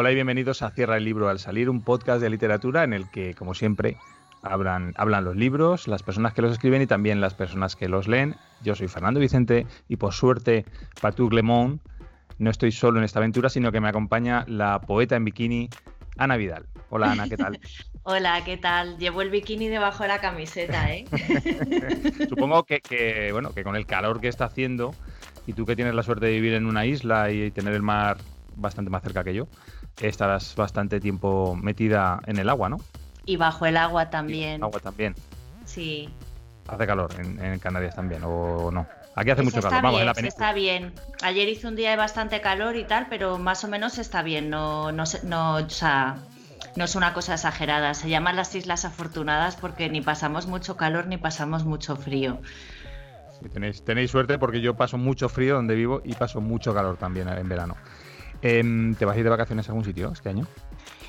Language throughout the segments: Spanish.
Hola y bienvenidos a Cierra el Libro al Salir, un podcast de literatura en el que, como siempre, hablan, hablan los libros, las personas que los escriben y también las personas que los leen. Yo soy Fernando Vicente y por suerte, Patou Glemont, no estoy solo en esta aventura, sino que me acompaña la poeta en bikini, Ana Vidal. Hola Ana, ¿qué tal? Hola, ¿qué tal? Llevo el bikini debajo de la camiseta, ¿eh? Supongo que, bueno, que con el calor que está haciendo y tú que tienes la suerte de vivir en una isla y tener el mar bastante más cerca que yo, estarás bastante tiempo metida en el agua, ¿no? Y bajo el agua también. agua también. Sí. Hace calor en, Canarias también, ¿o no? Aquí hace mucho calor, vamos, en la Está bien. Ayer hizo un día de bastante calor y tal, pero más o menos está bien. No, no, no, o sea, no es una cosa exagerada. Se llaman las Islas Afortunadas porque ni pasamos mucho calor ni pasamos mucho frío. tenéis, tenéis suerte porque yo paso mucho frío donde vivo y paso mucho calor también en verano. Em, ¿Te vas a ir de vacaciones a algún sitio este año?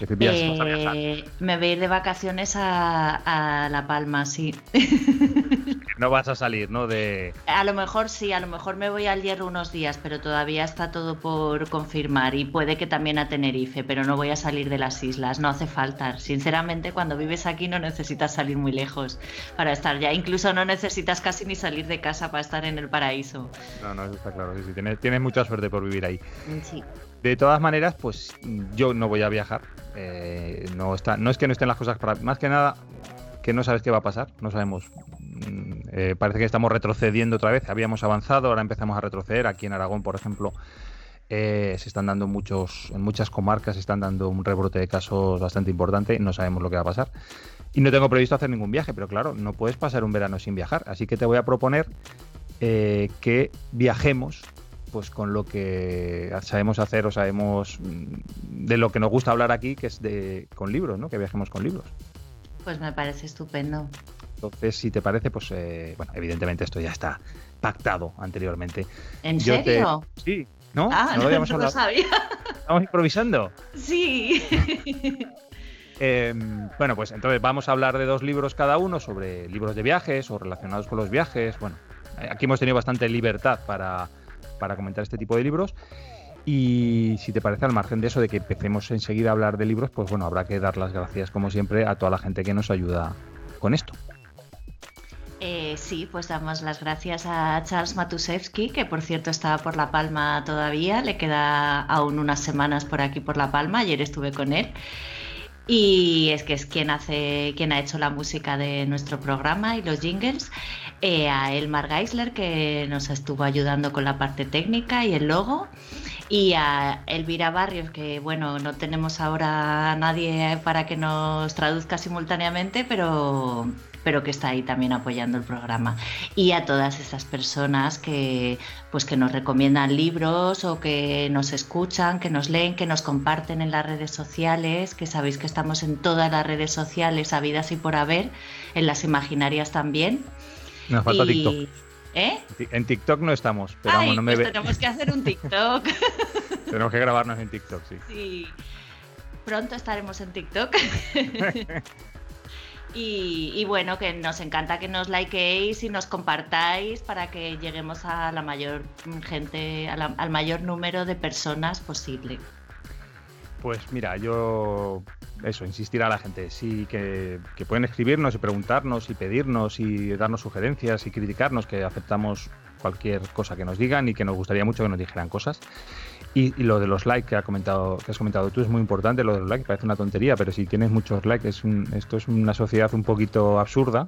Eh, me voy a ir de vacaciones a, La Palma, sí. no vas a salir, ¿no? De... A lo mejor sí, a lo mejor me voy al hierro unos días, pero todavía está todo por confirmar y puede que también a Tenerife, pero no voy a salir de las islas, no hace falta. Sinceramente, cuando vives aquí no necesitas salir muy lejos para estar ya, incluso no necesitas casi ni salir de casa para estar en el paraíso. No, no, eso está claro, sí, sí. Tienes, tienes mucha suerte por vivir ahí. Sí. De todas maneras, pues yo no voy a viajar. Eh, no, está, no es que no estén las cosas para. Más que nada, que no sabes qué va a pasar. No sabemos. Mm, eh, parece que estamos retrocediendo otra vez. Habíamos avanzado, ahora empezamos a retroceder. Aquí en Aragón, por ejemplo, eh, se están dando muchos. En muchas comarcas se están dando un rebrote de casos bastante importante. No sabemos lo que va a pasar. Y no tengo previsto hacer ningún viaje, pero claro, no puedes pasar un verano sin viajar. Así que te voy a proponer que viajemos pues con lo que sabemos hacer o sabemos mm, de lo que nos gusta hablar aquí, que es de con libros, ¿no? Que viajemos con libros. Pues me parece estupendo. Entonces, si te parece, pues eh, bueno, evidentemente esto ya está pactado anteriormente. ¿En serio? Sí, ¿no? Ah, no, lo habíamos hablado. sabía. Estamos improvisando. Sí. Em, bueno, pues entonces vamos a hablar de dos libros cada uno sobre libros de viajes o relacionados con los viajes. Bueno, aquí hemos tenido bastante libertad para, para comentar este tipo de libros. Y si te parece, al margen de eso, de que empecemos enseguida a hablar de libros, pues bueno, habrá que dar las gracias, como siempre, a toda la gente que nos ayuda con esto. Eh, sí, pues damos las gracias a Charles Matusewski, que por cierto está por La Palma todavía, le queda aún unas semanas por aquí por La Palma, ayer estuve con él. Y es que es quien hace, quien ha hecho la música de nuestro programa y los jingles. Eh, a Elmar Geisler, que nos estuvo ayudando con la parte técnica y el logo, y a Elvira Barrios, que bueno, no tenemos ahora a nadie para que nos traduzca simultáneamente, pero, pero que está ahí también apoyando el programa. Y a todas esas personas que, pues, que nos recomiendan libros o que nos escuchan, que nos leen, que nos comparten en las redes sociales, que sabéis que estamos en todas las redes sociales, habidas y por haber, en las imaginarias también. Nos falta TikTok. ¿Eh? En TikTok no estamos, pero no me pues tenemos que hacer un TikTok. tenemos que grabarnos en TikTok, sí. Sí. Pronto estaremos en TikTok. y, bueno, que nos encanta que nos likeéis y nos compartáis para que lleguemos a la mayor gente, al mayor número de personas posible. Pues mira, yo eso, insistir a la gente, sí que, pueden escribirnos y preguntarnos y pedirnos y darnos sugerencias y criticarnos, que aceptamos cualquier cosa que nos digan y que nos gustaría mucho que nos dijeran cosas. Y, lo de los likes que, ha comentado, que has comentado tú es muy importante, lo de los likes parece una tontería, pero si tienes muchos likes, es esto es una sociedad un poquito absurda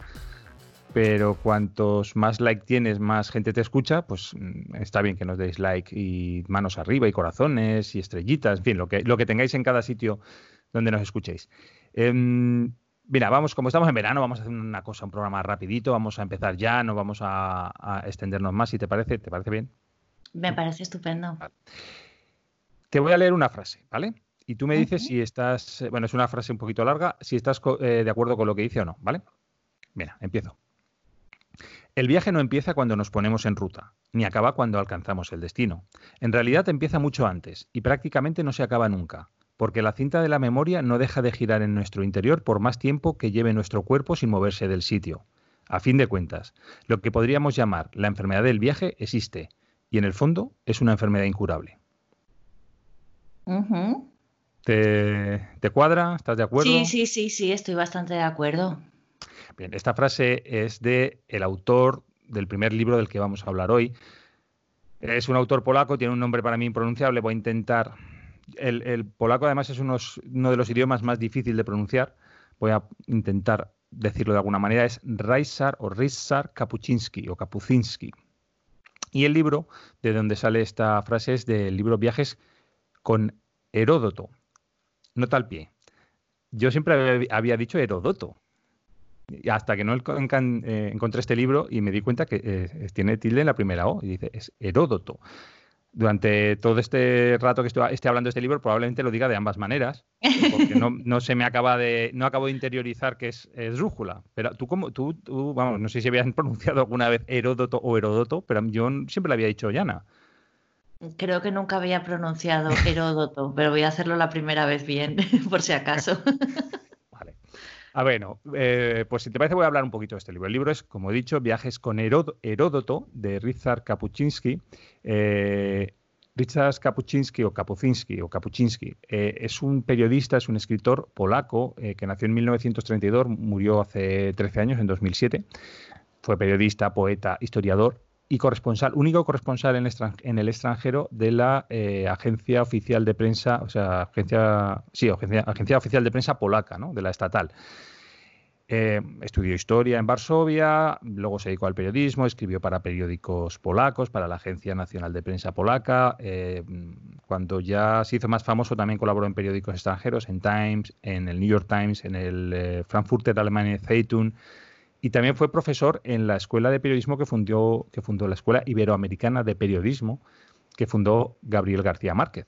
pero cuantos más like tienes, más gente te escucha, pues mm, está bien que nos deis like y manos arriba y corazones y estrellitas, en fin, lo que, lo que tengáis en cada sitio donde nos escuchéis. Em, mira, vamos, como estamos en verano, vamos a hacer una cosa, un programa rapidito, vamos a empezar ya, no vamos a, extendernos más, si te parece, ¿te parece bien? Me parece estupendo. Te voy a leer una frase, ¿vale? Y tú me dices si estás, bueno, es una frase un poquito larga, si estás eh, de acuerdo con lo que dice o no, ¿vale? Mira, empiezo. El viaje no empieza cuando nos ponemos en ruta, ni acaba cuando alcanzamos el destino. En realidad empieza mucho antes y prácticamente no se acaba nunca, porque la cinta de la memoria no deja de girar en nuestro interior por más tiempo que lleve nuestro cuerpo sin moverse del sitio. A fin de cuentas, lo que podríamos llamar la enfermedad del viaje existe, y en el fondo es una enfermedad incurable. ¿Te, ¿Te, cuadra? ¿Estás de acuerdo? Sí, sí, sí, sí, estoy bastante de acuerdo. Bien, esta frase es de el autor del primer libro del que vamos a hablar hoy. Es un autor polaco, tiene un nombre para mí impronunciable, voy a intentar... El, polaco además es uno de los idiomas más difíciles de pronunciar, voy a intentar decirlo de alguna manera, es Raisar o Rizar Kapuczynski o Kapucinski. Y el libro de donde sale esta frase es del libro Viajes con Heródoto. Nota al pie. Yo siempre había dicho Heródoto, hasta que no eh, encontré este libro y me di cuenta que eh, tiene tilde en la primera O y dice es Heródoto. Durante todo este rato que esté hablando de este libro probablemente lo diga de ambas maneras, porque no, se me acaba de no acabo de interiorizar que es, es rújula. Pero tú como tú, tú, vamos, no sé si habían pronunciado alguna vez Heródoto o Heródoto, pero yo siempre le había dicho Yana. Creo que nunca había pronunciado Heródoto, pero voy a hacerlo la primera vez bien, por si acaso. Ah, bueno, eh, pues si te parece voy a hablar un poquito de este libro. El libro es, como he dicho, Viajes con Heródoto de Richard Kapuczynski. Eh, Richard Kapuczynski o Kapucinski o Kapuczynski eh, es un periodista, es un escritor polaco que nació en 1932, murió hace 13 años, en 2007. Fue periodista, poeta, historiador y corresponsal, único corresponsal en, el extranjero de la agencia oficial de prensa, o sea, agencia, sí, agencia, oficial de prensa polaca, ¿no? de la estatal. Eh, estudió historia en Varsovia, luego se dedicó al periodismo, escribió para periódicos polacos, para la Agencia Nacional de Prensa Polaca. Eh, cuando ya se hizo más famoso, también colaboró en periódicos extranjeros, en Times, en el New York Times, en el eh, Frankfurter Allgemeine Zeitung. Y también fue profesor en la escuela de periodismo que fundó, que fundó la Escuela Iberoamericana de Periodismo, que fundó Gabriel García Márquez.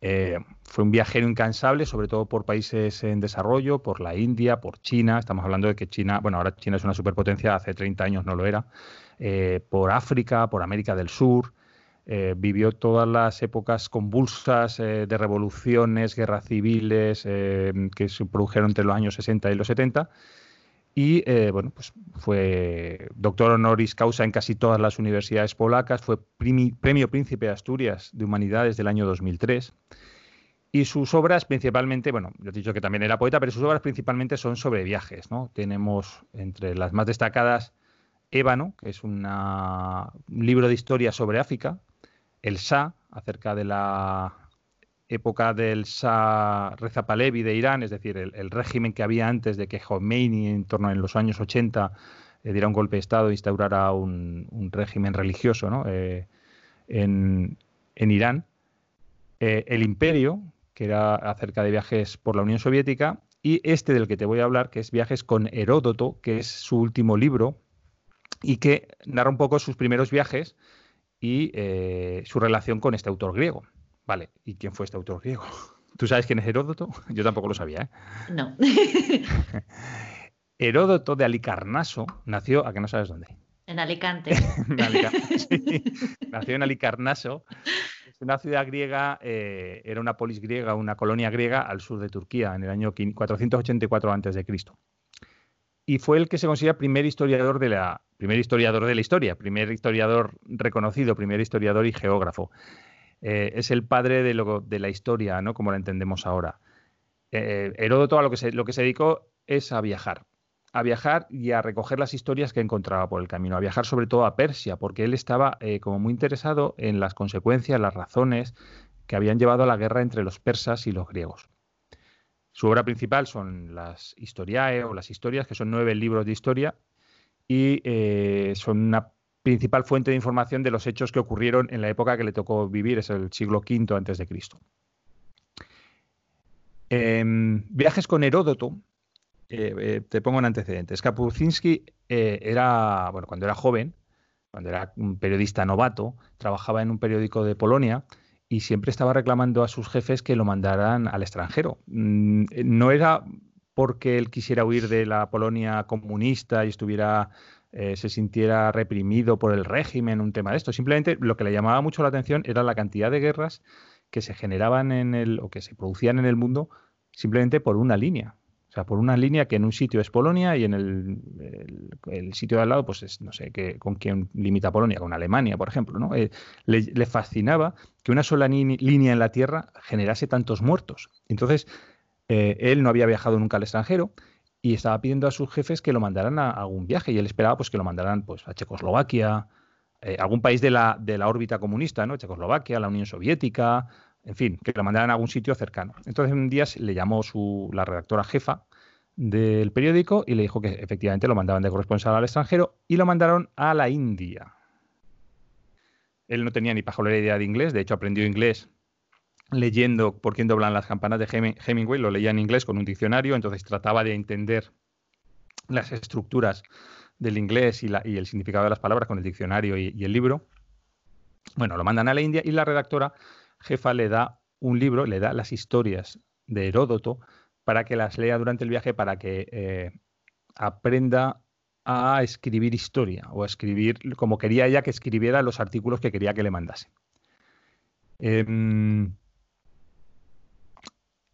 Eh, fue un viajero incansable, sobre todo por países en desarrollo, por la India, por China. Estamos hablando de que China, bueno, ahora China es una superpotencia, hace 30 años no lo era. Eh, por África, por América del Sur. Eh, vivió todas las épocas convulsas de revoluciones, guerras civiles que se produjeron entre los años 60 y los 70 y bueno, pues fue doctor honoris causa en casi todas las universidades polacas, fue premio Príncipe de Asturias de Humanidades del año 2003. Y sus obras principalmente, bueno, yo he dicho que también era poeta, pero sus obras principalmente son sobre viajes, ¿no? Tenemos entre las más destacadas Ébano, que es un libro de historia sobre África, El Shah, acerca de la época del Shah Reza Pahlavi de Irán, es decir, el, régimen que había antes de que Khomeini, en torno a los años 80, eh, diera un golpe de Estado e instaurara un, régimen religioso eh, en, Irán. Eh, el Imperio, que era acerca de viajes por la Unión Soviética, y este del que te voy a hablar, que es Viajes con Heródoto, que es su último libro, y que narra un poco sus primeros viajes y su relación con este autor griego. Vale, ¿y quién fue este autor griego? ¿Tú sabes quién es Heródoto? Yo tampoco lo sabía, ¿eh? No. Heródoto de Alicarnaso nació, ¿a que no sabes dónde? En Alicante. Nació en Alicarnaso. Es una ciudad griega, eh, era una polis griega, una colonia griega al sur de Turquía, en el año 484 a.C. Y fue el que se considera primer historiador de la, primer historiador de la historia, primer historiador reconocido, primer historiador y geógrafo. Eh, es el padre de, lo, de, la historia, ¿no? Como la entendemos ahora. Eh, Heródoto a lo que, se, dedicó es a viajar, a viajar y a recoger las historias que encontraba por el camino, a viajar sobre todo a Persia, porque él estaba eh, como muy interesado en las consecuencias, las razones que habían llevado a la guerra entre los persas y los griegos. Su obra principal son las Historiae o las historias, que son nueve libros de historia y son una principal fuente de información de los hechos que ocurrieron en la época que le tocó vivir, es el siglo V antes de Cristo. Em, viajes con Heródoto, eh, eh, te pongo en antecedentes. Kapuzinski eh, era, bueno, cuando era joven, cuando era un periodista novato, trabajaba en un periódico de Polonia y siempre estaba reclamando a sus jefes que lo mandaran al extranjero. Mm, no era porque él quisiera huir de la Polonia comunista y estuviera eh, se sintiera reprimido por el régimen, un tema de esto. Simplemente lo que le llamaba mucho la atención era la cantidad de guerras que se generaban en el, o que se producían en el mundo simplemente por una línea. sea, por una línea que en un sitio es Polonia y en el, sitio de al lado, pues es, no sé, que, con quién limita Polonia, con Alemania, por ejemplo, ¿no? Eh, le, fascinaba que una sola línea en la Tierra generase tantos muertos. Entonces, eh, él no había viajado nunca al extranjero y estaba pidiendo a sus jefes que lo mandaran a, algún viaje y él esperaba pues que lo mandaran pues a Checoslovaquia, eh, algún país de la, de la órbita comunista, ¿no? Checoslovaquia, la Unión Soviética, en fin, que lo mandaran a algún sitio cercano. Entonces un día le llamó su, la redactora jefa del periódico y le dijo que efectivamente lo mandaban de corresponsal al extranjero y lo mandaron a la India. Él no tenía ni pajolera idea de inglés, de hecho aprendió inglés leyendo por quién doblan las campanas de Hemingway, lo leía en inglés con un diccionario, entonces trataba de entender las estructuras del inglés y, el significado de las palabras con el diccionario y, el libro. Bueno, lo mandan a la India y la redactora jefa le da un libro, le da las historias de Heródoto para que las lea durante el viaje, para que eh, aprenda a escribir historia o a escribir como quería ella que escribiera los artículos que quería que le mandase. Em,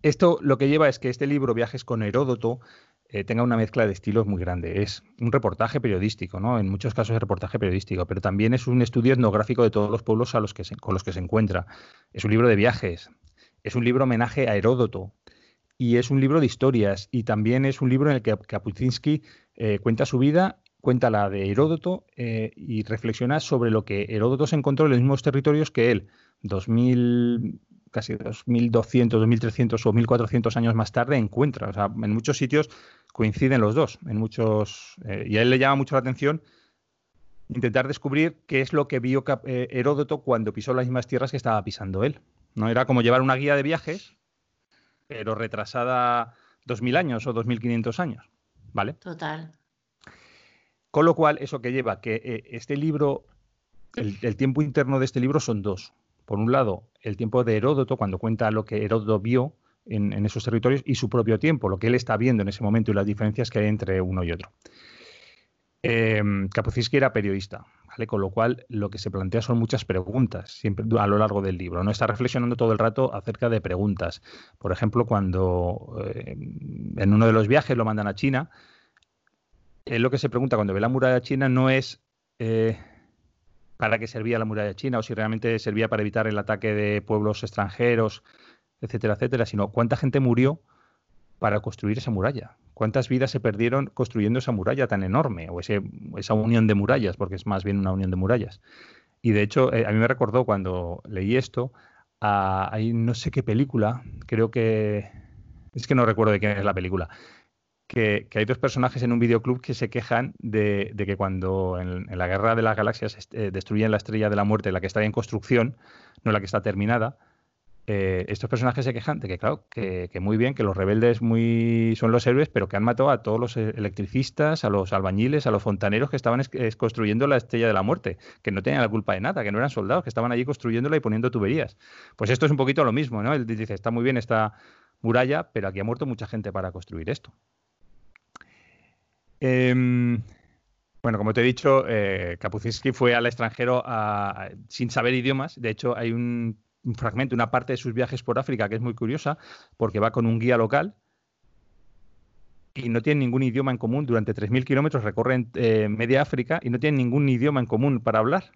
esto lo que lleva es que este libro, Viajes con Heródoto, eh, tenga una mezcla de estilos muy grande. Es un reportaje periodístico, ¿no? En muchos casos es reportaje periodístico, pero también es un estudio etnográfico de todos los pueblos a los que con los que se encuentra. Es un libro de viajes, es un libro homenaje a Heródoto y es un libro de historias y también es un libro en el que Kapuscinski eh, cuenta su vida, cuenta la de Heródoto eh, y reflexiona sobre lo que Heródoto se encontró en los mismos territorios que él. 2000, casi 2.200, 2.300 o 1.400 años más tarde encuentra. O sea, en muchos sitios coinciden los dos. En muchos, eh, y a él le llama mucho la atención intentar descubrir qué es lo que vio eh, Heródoto cuando pisó las mismas tierras que estaba pisando él. ¿no? Era como llevar una guía de viajes, pero retrasada 2.000 años o 2.500 años. ¿Vale? Total. Con lo cual, eso que lleva que eh, este libro, el tiempo interno de este libro son dos por un lado, el tiempo de Heródoto, cuando cuenta lo que Heródoto vio en, esos territorios, y su propio tiempo, lo que él está viendo en ese momento y las diferencias que hay entre uno y otro. Eh, era periodista, ¿vale? con lo cual lo que se plantea son muchas preguntas siempre a lo largo del libro. No está reflexionando todo el rato acerca de preguntas. Por ejemplo, cuando eh, en uno de los viajes lo mandan a China, él lo que se pregunta cuando ve la muralla china no es eh, para qué servía la muralla china o si realmente servía para evitar el ataque de pueblos extranjeros, etcétera, etcétera, sino cuánta gente murió para construir esa muralla. ¿Cuántas vidas se perdieron construyendo esa muralla tan enorme o esa unión de murallas, porque es más bien una unión de murallas? Y de hecho, eh, a mí me recordó cuando leí esto, hay no sé qué película, creo que... Es que no recuerdo de quién es la película, que, hay dos personajes en un videoclub que se quejan de, que cuando en, la guerra de las galaxias eh, destruyen la estrella de la muerte, la que está en construcción, no la que está terminada, eh, estos personajes se quejan de que, claro, que, muy bien, que los rebeldes muy son los héroes, pero que han matado a todos los electricistas, a los albañiles, a los fontaneros que estaban construyendo la estrella de la muerte, que no tenían la culpa de nada, que no eran soldados, que estaban allí construyéndola y poniendo tuberías. Pues esto es un poquito lo mismo, ¿no? Él dice, está muy bien esta muralla, pero aquí ha muerto mucha gente para construir esto. Em, bueno, como te he dicho, eh, fue al extranjero sin saber idiomas. De hecho, hay un, fragmento, una parte de sus viajes por África que es muy curiosa, porque va con un guía local y no tienen ningún idioma en común. Durante 3.000 kilómetros recorren eh, media África y no tienen ningún idioma en común para hablar,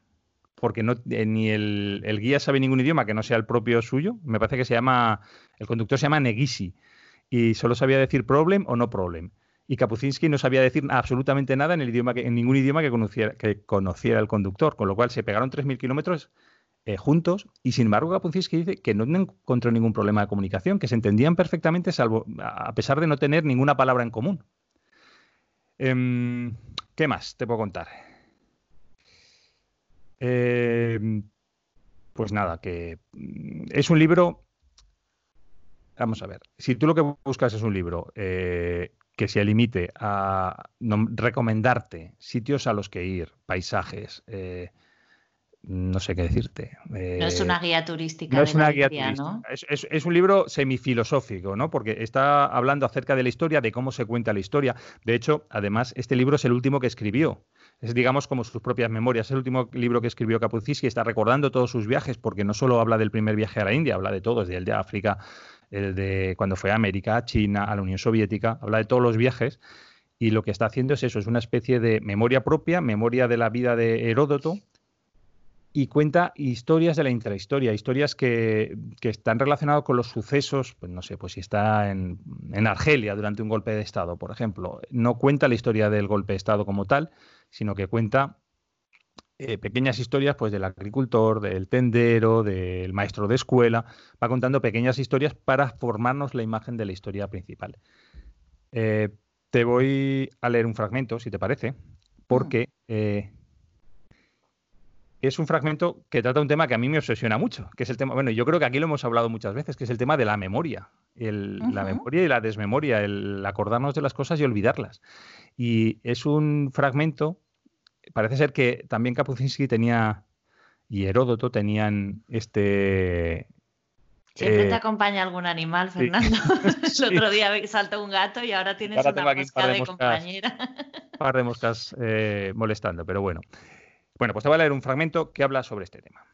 porque eh, ni el, el, guía sabe ningún idioma que no sea el propio suyo. Me parece que se llama, el conductor se llama Negisi y solo sabía decir problem o no problem y Kapuscinski no sabía decir absolutamente nada en, el idioma en ningún idioma que conociera, el conductor, con lo cual se pegaron 3.000 kilómetros eh, juntos y sin embargo Kapuscinski dice que no encontró ningún problema de comunicación, que se entendían perfectamente salvo a pesar de no tener ninguna palabra en común. Em, ¿Qué más te puedo contar? Em, pues nada, que mm, es un libro Vamos a ver, si tú lo que buscas es un libro eh, que se limite a recomendarte sitios a los que ir, paisajes, eh, no sé qué decirte. no es una guía turística. No es una guía turística. Es, un libro semifilosófico, ¿no? Porque está hablando acerca de la historia, de cómo se cuenta la historia. De hecho, además, este libro es el último que escribió. Es, digamos, como sus propias memorias. Es el último libro que escribió y está recordando todos sus viajes, porque no solo habla del primer viaje a la India, habla de todos, del de África, el de cuando fue a América, a China, a la Unión Soviética, habla de todos los viajes y lo que está haciendo es eso, es una especie de memoria propia, memoria de la vida de Heródoto, y cuenta historias de la intrahistoria, historias que, están relacionadas con los sucesos, pues no sé, pues si está en, Argelia durante un golpe de Estado, por ejemplo. No cuenta la historia del golpe de Estado como tal, sino que cuenta eh, pequeñas historias pues del agricultor, del tendero, del maestro de escuela, va contando pequeñas historias para formarnos la imagen de la historia principal. Eh, te voy a leer un fragmento, si te parece, porque eh, es un fragmento que trata un tema que a mí me obsesiona mucho, que es el tema, bueno, yo creo que aquí lo hemos hablado muchas veces, que es el tema de la memoria, la memoria y la desmemoria, el acordarnos de las cosas y olvidarlas. Y es un fragmento, parece ser que también Kapuscinski tenía y Heródoto tenían este... Siempre te eh, acompaña algún animal, Fernando. el otro día saltó un gato y ahora tienes una mosca de, compañera. Un par de moscas eh, molestando, pero bueno. Bueno, pues te voy a leer un fragmento que habla sobre este tema.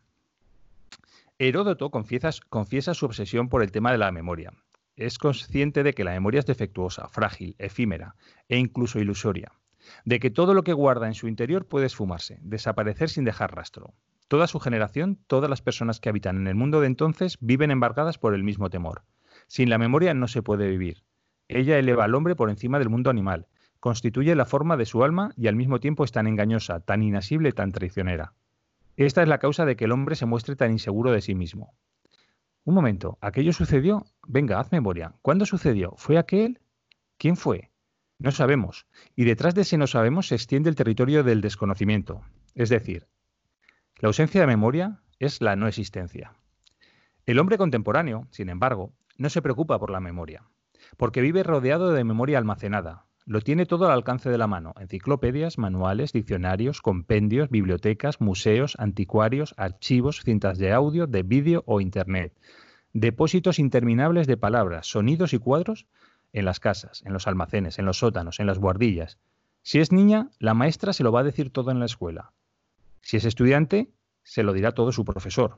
Heródoto confiesa, su obsesión por el tema de la memoria. Es consciente de que la memoria es defectuosa, frágil, efímera e incluso ilusoria, de que todo lo que guarda en su interior puede esfumarse, desaparecer sin dejar rastro. Toda su generación, todas las personas que habitan en el mundo de entonces viven embargadas por el mismo temor. Sin la memoria no se puede vivir. Ella eleva al hombre por encima del mundo animal, constituye la forma de su alma y al mismo tiempo es tan engañosa, tan inasible, tan traicionera. Esta es la causa de que el hombre se muestre tan inseguro de sí mismo. Un momento, ¿aquello sucedió? Venga, haz memoria. ¿Cuándo sucedió? ¿Fue aquel? ¿Quién fue? No sabemos. Y detrás de ese no sabemos se extiende el territorio del desconocimiento. Es decir, la ausencia de memoria es la no existencia. El hombre contemporáneo, sin embargo, no se preocupa por la memoria, porque vive rodeado de memoria almacenada, lo tiene todo al alcance de la mano. Enciclopedias, manuales, diccionarios, compendios, bibliotecas, museos, anticuarios, archivos, cintas de audio, de vídeo o Internet. Depósitos interminables de palabras, sonidos y cuadros en las casas, en los almacenes, en los sótanos, en las guardillas. Si es niña, la maestra se lo va a decir todo en la escuela. Si es estudiante, se lo dirá todo su profesor.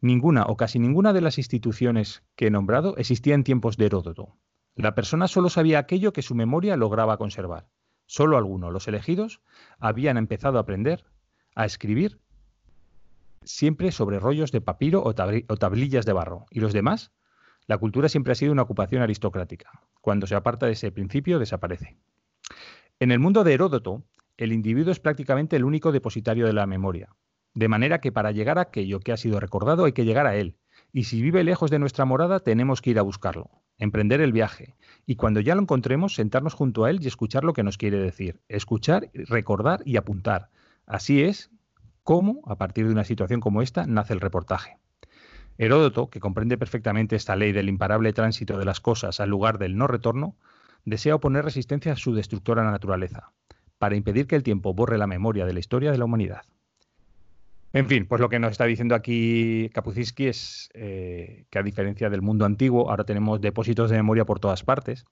Ninguna o casi ninguna de las instituciones que he nombrado existía en tiempos de Heródoto. La persona solo sabía aquello que su memoria lograba conservar. Solo algunos, los elegidos, habían empezado a aprender a escribir siempre sobre rollos de papiro o, tablillas de barro. ¿Y los demás? La cultura siempre ha sido una ocupación aristocrática. Cuando se aparta de ese principio, desaparece. En el mundo de Heródoto, el individuo es prácticamente el único depositario de la memoria. De manera que para llegar a aquello que ha sido recordado hay que llegar a él. Y si vive lejos de nuestra morada, tenemos que ir a buscarlo emprender el viaje y cuando ya lo encontremos sentarnos junto a él y escuchar lo que nos quiere decir, escuchar, recordar y apuntar. Así es como, a partir de una situación como esta, nace el reportaje. Heródoto, que comprende perfectamente esta ley del imparable tránsito de las cosas al lugar del no retorno, desea oponer resistencia a su destructora naturaleza, para impedir que el tiempo borre la memoria de la historia de la humanidad. En fin, pues lo que nos está diciendo aquí Kapuscinski es eh, que a diferencia del mundo antiguo, ahora tenemos depósitos de memoria por todas partes,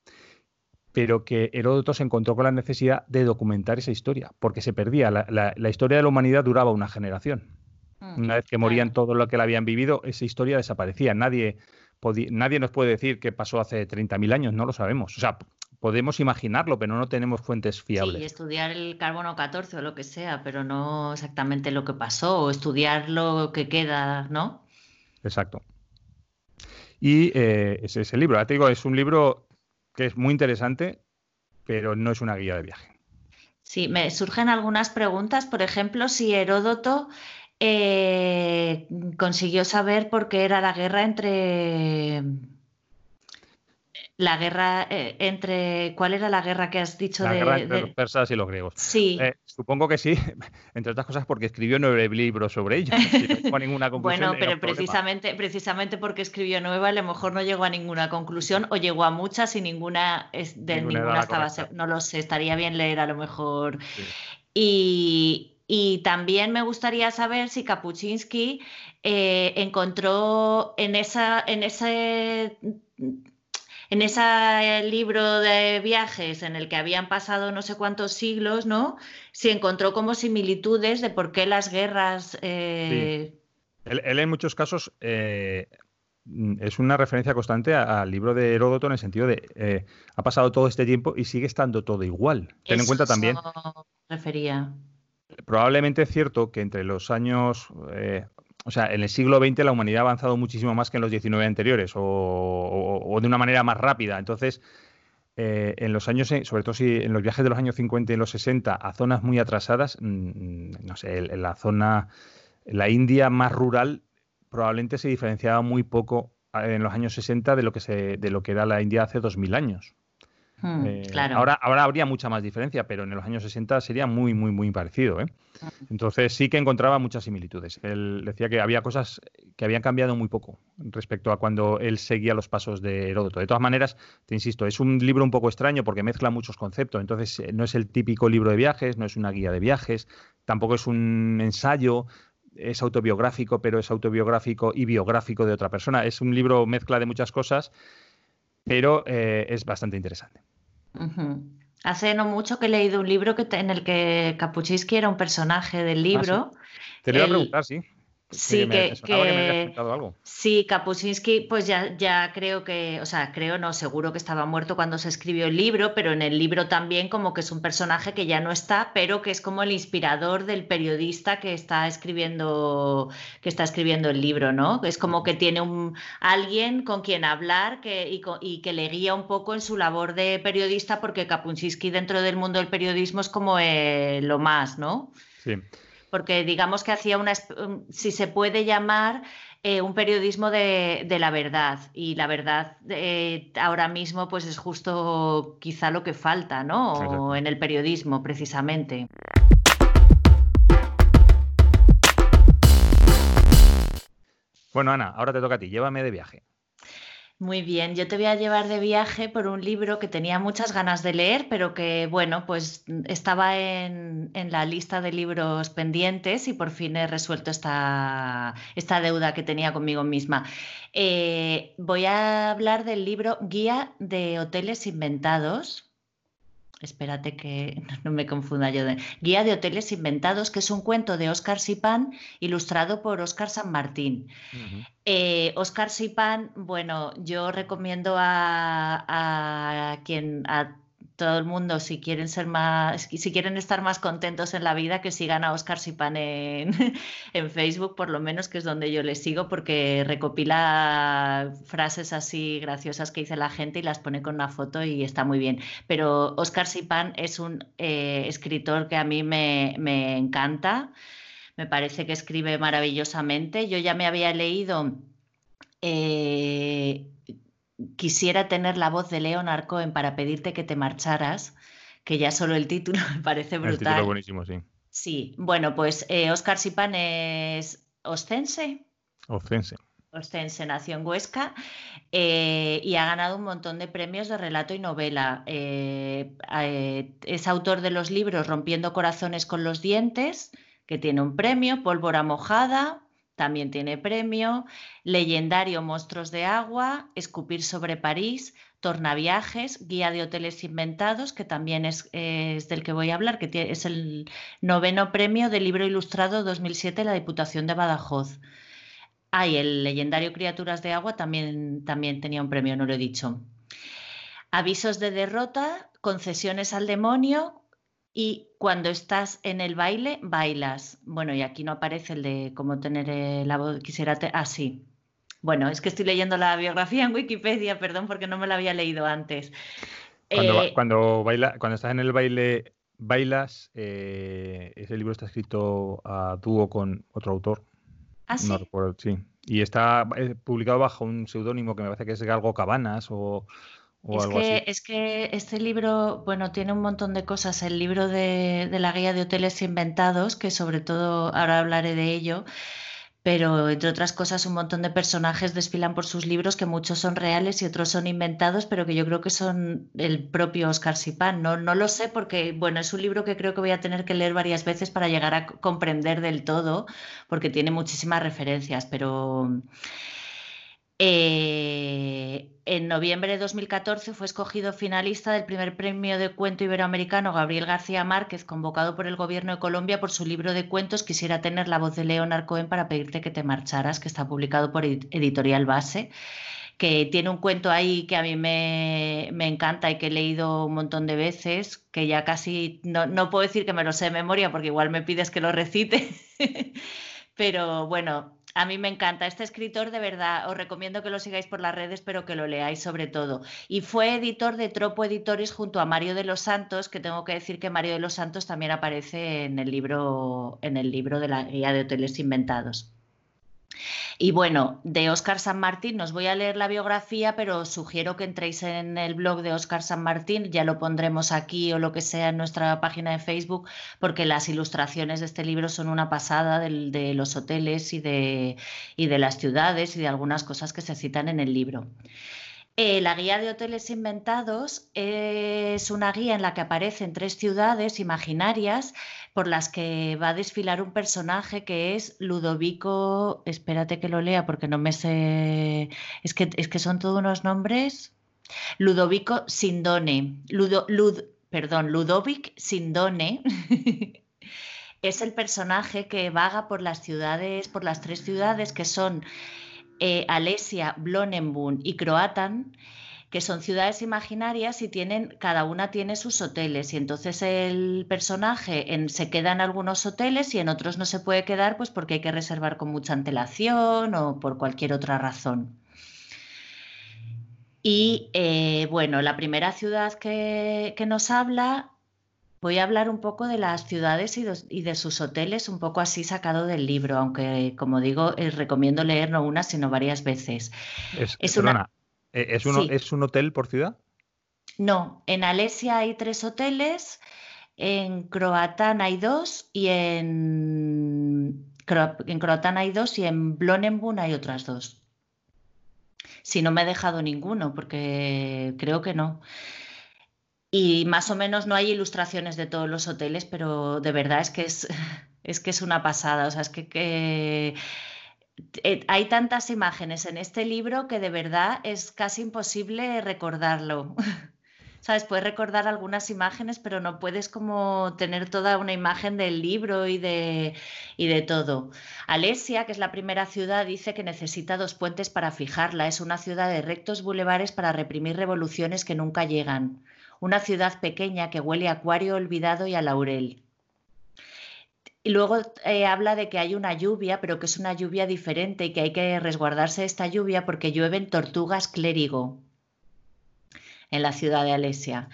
pero que Heródoto se encontró con la necesidad de documentar esa historia, porque se perdía. La, historia de la humanidad duraba una generación. Mm, una vez que morían todo lo que la habían vivido, esa historia desaparecía. Nadie, nadie nos puede decir qué pasó hace 30.000 años, no lo sabemos. O sea, podemos imaginarlo, pero no tenemos fuentes fiables. Sí, estudiar el carbono 14 o lo que sea, pero no exactamente lo que pasó, o estudiar lo que queda, ¿no? Exacto. Y eh, ese es el libro. Ya te digo, es un libro que es muy interesante, pero no es una guía de viaje. Sí, me surgen algunas preguntas. Por ejemplo, si Heródoto eh, consiguió saber por qué era la guerra entre la guerra eh, entre. ¿Cuál era la guerra que has dicho la de, guerra entre los persas y los griegos? Sí. Eh, supongo que sí, entre otras cosas porque escribió nueve libros sobre ello. no ninguna conclusión. bueno, pero precisamente, precisamente porque escribió nueve, a lo mejor no llegó a ninguna conclusión o llegó a muchas y ninguna, es, de ninguna, estaba. No lo sé, estaría bien leer a lo mejor. Y. Y también me gustaría saber si Kapuczynski eh, encontró en, esa, en ese en ese libro de viajes en el que habían pasado no sé cuántos siglos, ¿no? Se encontró como similitudes de por qué las guerras... Eh, él, en muchos casos, eh, es una referencia constante al libro de Heródoto en el sentido de eh, ha pasado todo este tiempo y sigue estando todo igual. Ten en cuenta también. Refería. Probablemente es cierto que entre los años, eh, o sea, en el siglo XX la humanidad ha avanzado muchísimo más que en los 19 anteriores o, de una manera más rápida. Entonces, eh, en los años, sobre todo si en los viajes de los años 50 y los 60 a zonas muy atrasadas, mm, no sé, en la zona, la India más rural probablemente se diferenciaba muy poco eh, en los años 60 de lo que, se, de lo que era la India hace 2000 años. Hmm, eh, ahora, ahora habría mucha más diferencia, pero en los años 60 sería muy, muy, muy parecido. ¿eh? Hmm. Entonces sí que encontraba muchas similitudes. Él decía que había cosas que habían cambiado muy poco respecto a cuando él seguía los pasos de Heródoto. De todas maneras, te insisto, es un libro un poco extraño porque mezcla muchos conceptos. Entonces no es el típico libro de viajes, no es una guía de viajes, tampoco es un ensayo, es autobiográfico, pero es autobiográfico y biográfico de otra persona. Es un libro mezcla de muchas cosas, pero eh, es bastante interesante. Hace no mucho que he leído un libro que, en el que Kapuczynski era un personaje del ah, libro. Te voy a preguntar, sí. Sí, que, sí, Kapuscinski, pues ya, ya creo que, o sea, creo no, seguro que estaba muerto cuando se escribió el libro, pero en el libro también como que es un personaje que ya no está, pero que es como el inspirador del periodista que está escribiendo, que está escribiendo el libro, ¿no? Es como que tiene un alguien con quien hablar que, y, que le guía un poco en su labor de periodista, porque Kapuscinski dentro del mundo del periodismo es como eh, lo más, ¿no? Sí porque digamos que hacía una, si se puede llamar, eh, un periodismo de, la verdad. Y la verdad eh, ahora mismo pues es justo quizá lo que falta, ¿no? En el periodismo, precisamente. Bueno, Ana, ahora te toca a ti. Llévame de viaje. Muy bien, yo te voy a llevar de viaje por un libro que tenía muchas ganas de leer, pero que, bueno, pues estaba en, la lista de libros pendientes y por fin he resuelto esta, esta deuda que tenía conmigo misma. Eh, voy a hablar del libro Guía de Hoteles Inventados espérate que no me confunda yo, de, Guía de Hoteles Inventados, que es un cuento de Óscar Sipán ilustrado por Óscar San Martín. Eh, Sipán, bueno, yo recomiendo a, a quien... A, todo el mundo, si quieren ser más, si quieren estar más contentos en la vida, que sigan a Oscar Sipan en, en Facebook, por lo menos, que es donde yo le sigo, porque recopila frases así graciosas que dice la gente y las pone con una foto y está muy bien. Pero Oscar Sipan es un eh, escritor que a mí me, encanta, me parece que escribe maravillosamente. Yo ya me había leído eh, quisiera tener la voz de Leonard Cohen para pedirte que te marcharas, que ya solo el título me parece brutal. El título buenísimo, sí. Sí, bueno, pues eh, Oscar Sipan es ostense. Ostense. Ostense nació en Huesca eh, y ha ganado un montón de premios de relato y novela. Eh, es autor de los libros Rompiendo Corazones con los Dientes, que tiene un premio, Pólvora Mojada, también tiene premio. Legendario Monstruos de Agua, Escupir sobre París, Tornaviajes, Guía de Hoteles Inventados, que también es, del que voy a hablar, que es el noveno premio del libro ilustrado 2007 de la Diputación de Badajoz. Ah, el legendario Criaturas de Agua también, también tenía un premio, no lo he dicho. Avisos de derrota, Concesiones al Demonio, y cuando estás en el baile, bailas. Bueno, y aquí no aparece el de cómo tener eh, la voz, quisiera... Ah, sí. Bueno, es que estoy leyendo la biografía en Wikipedia, perdón, porque no me la había leído antes. Cuando, eh, baila, cuando estás en el baile, bailas, eh, ese libro está escrito a dúo con otro autor. Ah, sí. sí. Y está publicado bajo un seudónimo que me parece que es Galgo Cabanas o es, que, es que este libro, bueno, tiene un montón de cosas. El libro de, la guía de hoteles inventados, que sobre todo ahora hablaré de ello, pero entre otras cosas un montón de personajes desfilan por sus libros que muchos son reales y otros son inventados, pero que yo creo que son el propio Oscar Sipan. No, no lo sé porque, bueno, es un libro que creo que voy a tener que leer varias veces para llegar a comprender del todo, porque tiene muchísimas referencias, pero... Eh, en noviembre de 2014 fue escogido finalista del primer premio de cuento iberoamericano Gabriel García Márquez, convocado por el gobierno de Colombia por su libro de cuentos Quisiera tener la voz de Leonard Cohen para pedirte que te marcharas, que está publicado por Editorial Base que tiene un cuento ahí que a mí me, encanta y que he leído un montón de veces, que ya casi no, no puedo decir que me lo sé de memoria porque igual me pides que lo recite, pero bueno, a mí me encanta. Este escritor, de verdad, os recomiendo que lo sigáis por las redes, pero que lo leáis sobre todo. Y fue editor de Tropo Editores junto a Mario de los Santos, que tengo que decir que Mario de los Santos también aparece en el libro, en el libro de la guía de hoteles inventados. Y bueno, de Óscar San Martín nos voy a leer la biografía, pero os sugiero que entréis en el blog de Óscar San Martín, ya lo pondremos aquí o lo que sea en nuestra página de Facebook, porque las ilustraciones de este libro son una pasada de, los hoteles y de, y de las ciudades y de algunas cosas que se citan en el libro. Eh, la guía de hoteles inventados es una guía en la que aparecen tres ciudades imaginarias por las que va a desfilar un personaje que es Ludovico. Espérate que lo lea porque no me sé. Es que, es que son todos unos nombres. Ludovico Sindone. Ludo, perdón, Ludovic Sindone. es el personaje que vaga por las ciudades, por las tres ciudades que son eh, Alesia, Blonenbun y Croatan, que son ciudades imaginarias y tienen, cada una tiene sus hoteles. Y entonces el personaje en, se queda en algunos hoteles y en otros no se puede quedar, pues porque hay que reservar con mucha antelación o por cualquier otra razón. Y eh, bueno, la primera ciudad que nos habla voy a hablar un poco de las ciudades y de, sus hoteles, un poco así sacado del libro, aunque como digo, eh, recomiendo leer no una, sino varias veces. Es, ¿es, ¿es un hotel por ciudad? No, en Alesia hay tres hoteles, en Croatán hay dos y en, en Croatán hay dos y en Blonenbun hay otras dos. Si no me he dejado ninguno, porque creo que no. Y más o menos no hay ilustraciones de todos los hoteles, pero de verdad es que es, es, que es una pasada. O sea, es que, eh, hay tantas imágenes en este libro que de verdad es casi imposible recordarlo. ¿Sabes? Puedes recordar algunas imágenes, pero no puedes como tener toda una imagen del libro y de, y de todo. Alesia, que es la primera ciudad, dice que necesita dos puentes para fijarla. Es una ciudad de rectos bulevares para reprimir revoluciones que nunca llegan una ciudad pequeña que huele a acuario olvidado y a laurel. Y luego eh, habla de que hay una lluvia, pero que es una lluvia diferente y que hay que resguardarse de esta lluvia porque llueven tortugas clérigo en la ciudad de Alesia.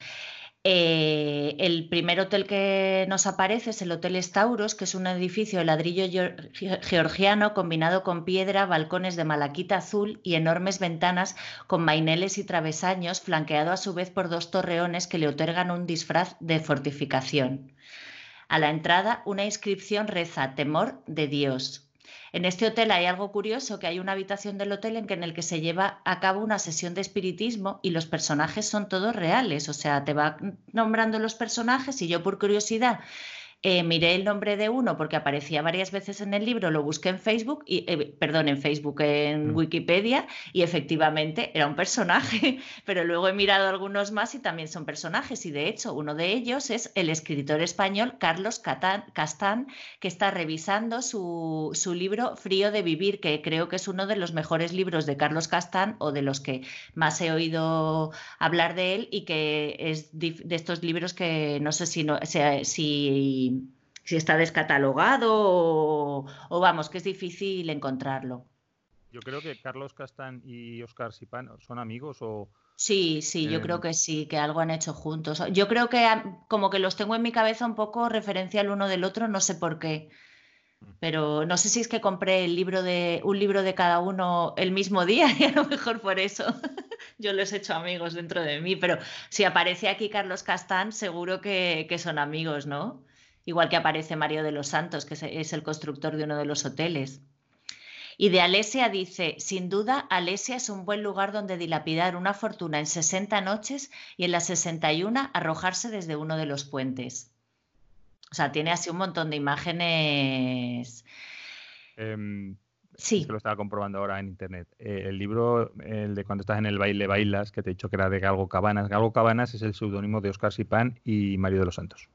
Eh, el primer hotel que nos aparece es el Hotel Estauros, que es un edificio de ladrillo georgiano combinado con piedra, balcones de malaquita azul y enormes ventanas con maineles y travesaños, flanqueado a su vez por dos torreones que le otorgan un disfraz de fortificación. A la entrada, una inscripción reza Temor de Dios. En este hotel hay algo curioso, que hay una habitación del hotel en, que, en el que se lleva a cabo una sesión de espiritismo y los personajes son todos reales, o sea, te va nombrando los personajes y yo por curiosidad eh, miré el nombre de uno porque aparecía varias veces en el libro, lo busqué en Facebook, y, eh, perdón, en Facebook, en mm. Wikipedia, y efectivamente era un personaje, pero luego he mirado algunos más y también son personajes, y de hecho uno de ellos es el escritor español Carlos Castán, que está revisando su, su libro Frío de Vivir, que creo que es uno de los mejores libros de Carlos Castán o de los que más he oído hablar de él y que es de estos libros que no sé si, no, si si, está descatalogado o, vamos, que es difícil encontrarlo. Yo creo que Carlos Castán y Oscar Sipan son amigos o... Sí, sí, yo creo em, que sí, que algo han hecho juntos. Yo creo que como que los tengo en mi cabeza un poco referencia al uno del otro, no sé por qué. Mm. Pero no sé si es que compré el libro de, un libro de cada uno el mismo día y a lo mejor por eso yo los he hecho amigos dentro de mí. Pero si aparece aquí Carlos Castán, seguro que, que son amigos, ¿no? Igual que aparece Mario de los Santos, que es el constructor de uno de los hoteles. Y de Alesia dice, sin duda, Alesia es un buen lugar donde dilapidar una fortuna en 60 noches y en las 61 arrojarse desde uno de los puentes. O sea, tiene así un montón de imágenes. Em, Sí. Que lo estaba comprobando ahora en internet. Eh, el libro, el de cuando estás en el baile bailas, que te he dicho que era de Galgo Cabanas. Galgo Cabanas es el seudónimo de Oscar Sipán y Mario de los Santos.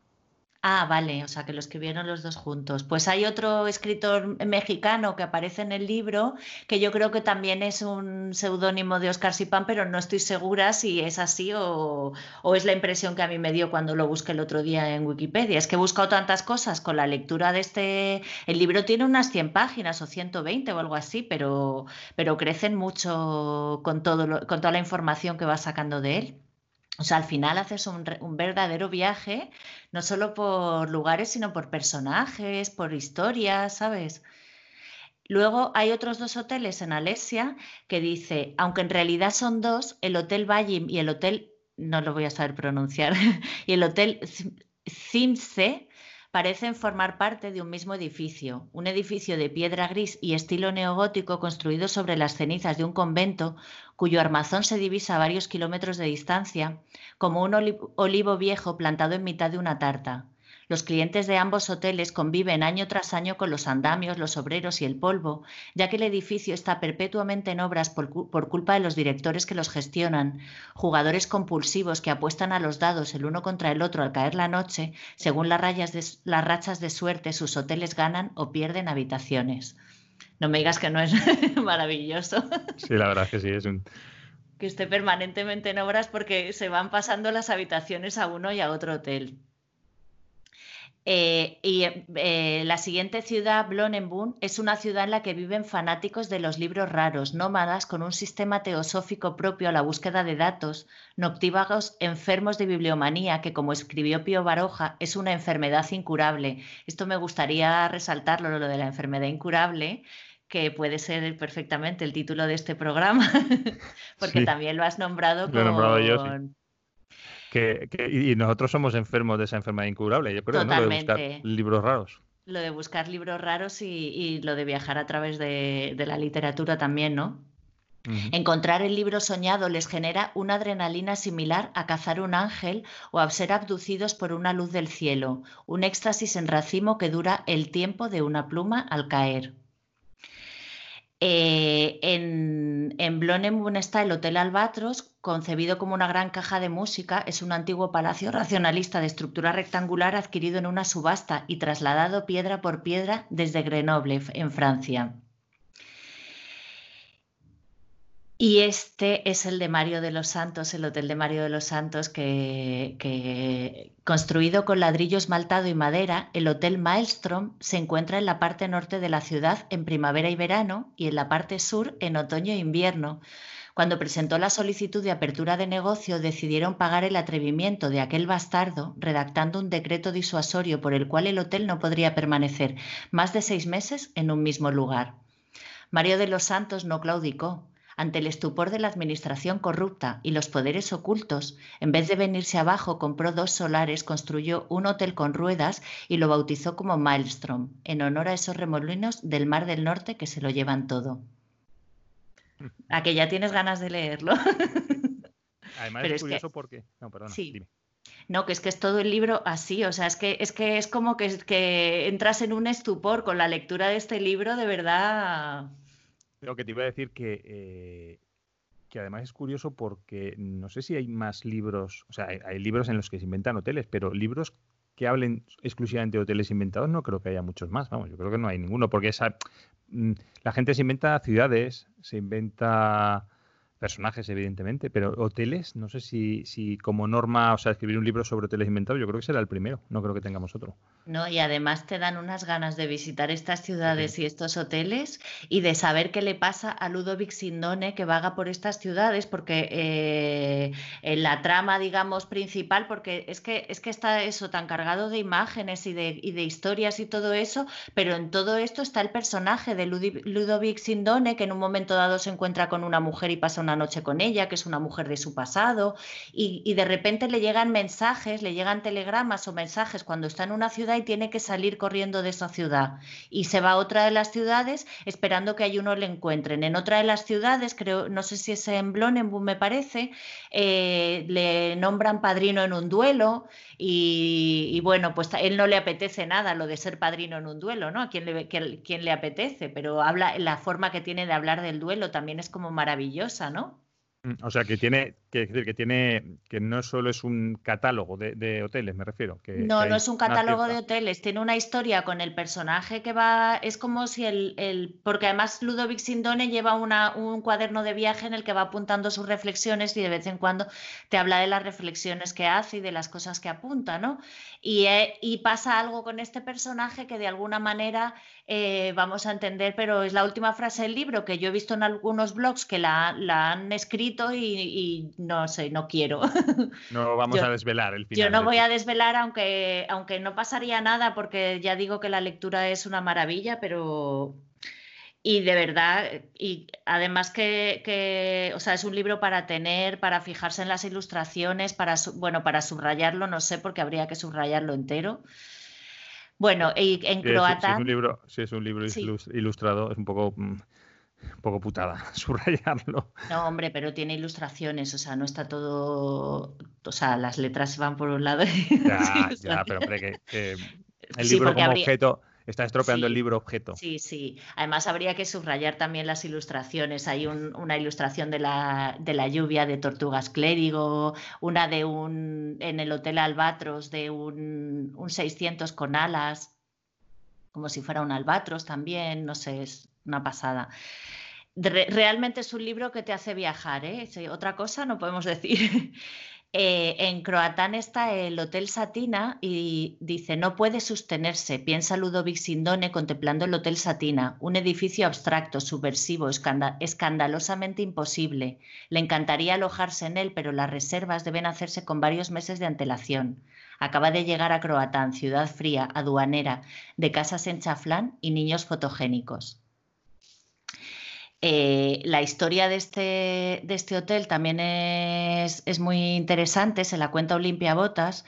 Ah, vale, o sea que lo escribieron los dos juntos. Pues hay otro escritor mexicano que aparece en el libro, que yo creo que también es un seudónimo de Oscar Sipán, pero no estoy segura si es así o, es la impresión que a mí me dio cuando lo busqué el otro día en Wikipedia. Es que he buscado tantas cosas con la lectura de este... El libro tiene unas 100 páginas o 120 o algo así, pero, crecen mucho con, con toda la información que va sacando de él. O sea, al final haces un, verdadero viaje, no solo por lugares, sino por personajes, por historias, ¿sabes? Luego hay otros dos hoteles en Alesia que dice, aunque en realidad son dos, el Hotel Vallim y el Hotel, no lo voy a saber pronunciar, y el Hotel Zimce parecen formar parte de un mismo edificio, un edificio de piedra gris y estilo neogótico construido sobre las cenizas de un convento cuyo armazón se divisa a varios kilómetros de distancia, como un olivo viejo plantado en mitad de una tarta. Los clientes de ambos hoteles conviven año tras año con los andamios, los obreros y el polvo, ya que el edificio está perpetuamente en obras por, culpa de los directores que los gestionan, jugadores compulsivos que apuestan a los dados el uno contra el otro al caer la noche, según las, las rachas de suerte sus hoteles ganan o pierden habitaciones. No me digas que no es maravilloso. Sí, la verdad es que sí, es un, que esté permanentemente en obras porque se van pasando las habitaciones a uno y a otro hotel. Eh, y eh, la siguiente ciudad, Blonenbun, es una ciudad en la que viven fanáticos de los libros raros, nómadas con un sistema teosófico propio a la búsqueda de datos, noctívagos enfermos de bibliomanía, que como escribió Pío Baroja, es una enfermedad incurable. Esto me gustaría resaltarlo, lo de la enfermedad incurable, que puede ser perfectamente el título de este programa, porque también lo has nombrado con y nosotros somos enfermos de esa enfermedad incurable, yo creo, ¿no? Lo de buscar libros raros. Lo de buscar libros raros y, lo de viajar a través de, la literatura también, ¿no? Encontrar el libro soñado les genera una adrenalina similar a cazar un ángel o a ser abducidos por una luz del cielo, un éxtasis en racimo que dura el tiempo de una pluma al caer. Eh, en, en está el Hotel Albatros, concebido como una gran caja de música. Es un antiguo palacio racionalista de estructura rectangular adquirido en una subasta y trasladado piedra por piedra desde Grenoble, en Francia. Y este es el de Mario de los Santos, el Hotel de Mario de los Santos, que, construido con ladrillo esmaltado y madera, el Hotel Maelstrom se encuentra en la parte norte de la ciudad en primavera y verano y en la parte sur en otoño e invierno. Cuando presentó la solicitud de apertura de negocio, decidieron pagar el atrevimiento de aquel bastardo, redactando un decreto disuasorio por el cual el hotel no podría permanecer más de seis meses en un mismo lugar. Mario de los Santos no claudicó ante el estupor de la administración corrupta y los poderes ocultos, en vez de venirse abajo, compró dos solares, construyó un hotel con ruedas y lo bautizó como Maelstrom, en honor a esos remolinos del Mar del Norte que se lo llevan todo. A que ya tienes ganas de leerlo. Además es curioso porque... No, perdona, sí. No, que es que es todo el libro así, o sea, es que es, que es como que, que entras en un estupor con la lectura de este libro, de verdad lo que te iba a decir que, eh, que además es curioso porque no sé si hay más libros, o sea, hay, libros en los que se inventan hoteles, pero libros que hablen exclusivamente de hoteles inventados no creo que haya muchos más, vamos, yo creo que no hay ninguno, porque esa, mm, la gente se inventa ciudades, se inventa personajes, evidentemente, pero hoteles, no sé si, si como norma, o sea, escribir un libro sobre hoteles inventados, yo creo que será el primero, no creo que tengamos otro. No, y además te dan unas ganas de visitar estas ciudades y estos hoteles y de saber qué le pasa a Ludovic Sindone que vaga por estas ciudades, porque eh, en la trama, digamos, principal, porque es que, es que está eso tan cargado de imágenes y de, y de historias y todo eso, pero en todo esto está el personaje de Ludovic Sindone, que en un momento dado se encuentra con una mujer y pasa una noche con ella, que es una mujer de su pasado, y, de repente le llegan mensajes, le llegan telegramas o mensajes cuando está en una ciudad y tiene que salir corriendo de esa ciudad. Y se va a otra de las ciudades esperando que hay uno le encuentren. En otra de las ciudades, creo, no sé si es en Blonenburg, me parece, eh, le nombran padrino en un duelo y, bueno, pues a él no le apetece nada lo de ser padrino en un duelo, ¿no? A quien le, quien le apetece, pero habla, la forma que tiene de hablar del duelo también es como maravillosa, ¿no? Mm, o sea, que tiene, que, que tiene, que no solo es un catálogo de, hoteles, me refiero. Que, no, no es un catálogo de hoteles, tiene una historia con el personaje que va, es como si el, el porque además Ludovic Sindone lleva una, un cuaderno de viaje en el que va apuntando sus reflexiones y de vez en cuando te habla de las reflexiones que hace y de las cosas que apunta, ¿no? Y, eh, y pasa algo con este personaje que de alguna manera eh, vamos a entender, pero es la última frase del libro que yo he visto en algunos blogs que la, han escrito y, no sé, no quiero. No vamos a desvelar el final. Yo no voy a desvelar, aunque, aunque no pasaría nada, porque ya digo que la lectura es una maravilla, pero, y de verdad, y además que, o sea, es un libro para tener, para fijarse en las ilustraciones, para, bueno, para subrayarlo, no sé, porque habría que subrayarlo entero. Bueno, y en croata. Si es un libro, si es un libro ilustrado, es un poco, mm, un poco putada subrayarlo. No, hombre, pero tiene ilustraciones, o sea, no está todo. O sea, las letras van por un lado. Ya, ya, pero hombre, que, el libro como objeto Está estropeando el libro objeto. Sí, sí. Además, habría que subrayar también las ilustraciones. Hay una ilustración de la, de la, lluvia de Tortugas Clérigo, una de un en el Hotel Albatros de un, un 600 con alas, como si fuera un albatros también. No sé, es una pasada. realmente es un libro que te hace viajar, ¿eh? Otra cosa no podemos decir. Eh, en Croatán está el Hotel Satina y dice, no puede sostenerse, piensa Ludovic Sindone contemplando el Hotel Satina, un edificio abstracto, subversivo, escandalosamente imposible. Le encantaría alojarse en él, pero las reservas deben hacerse con varios meses de antelación. Acaba de llegar a Croatán, ciudad fría, aduanera, de casas en chaflán y niños fotogénicos. Eh, la historia de este, de este hotel también es, muy interesante, se la cuenta Olimpia Botas.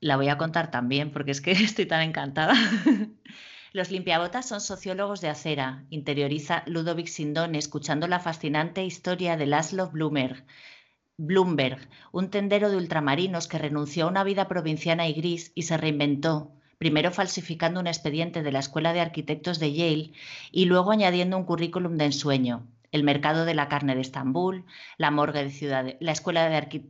La voy a contar también porque es que estoy tan encantada. Los limpiabotas son sociólogos de acera, interioriza Ludovic Sindone escuchando la fascinante historia de Laszlo Blumberg, Bloomberg, un tendero de ultramarinos que renunció a una vida provinciana y gris y se reinventó, primero falsificando un expediente de la Escuela de Arquitectos de Yale y luego añadiendo un currículum de ensueño, el mercado de la carne de Estambul, la morgue de Ciudad de, la Escuela de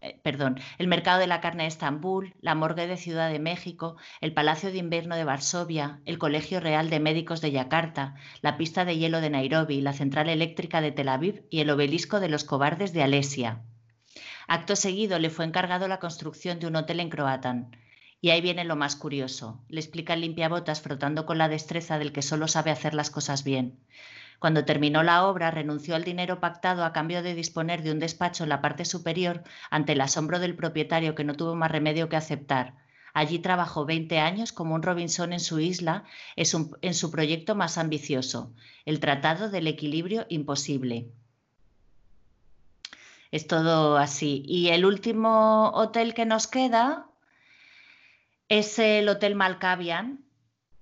eh, perdón, el mercado de la carne de Estambul, la morgue de Ciudad de México, el Palacio de Invierno de Varsovia, el Colegio Real de Médicos de Yakarta, la pista de hielo de Nairobi, la central eléctrica de Tel Aviv y el obelisco de los cobardes de Alesia. Acto seguido le fue encargado la construcción de un hotel en Croatan. Y ahí viene lo más curioso. Le explica el limpiabotas frotando con la destreza del que solo sabe hacer las cosas bien. Cuando terminó la obra, renunció al dinero pactado a cambio de disponer de un despacho en la parte superior ante el asombro del propietario que no tuvo más remedio que aceptar. Allí trabajó 20 años como un Robinson en su isla, en su proyecto más ambicioso, el Tratado del Equilibrio Imposible. Es todo así. Y el último hotel que nos queda, es el Hotel Malkavian.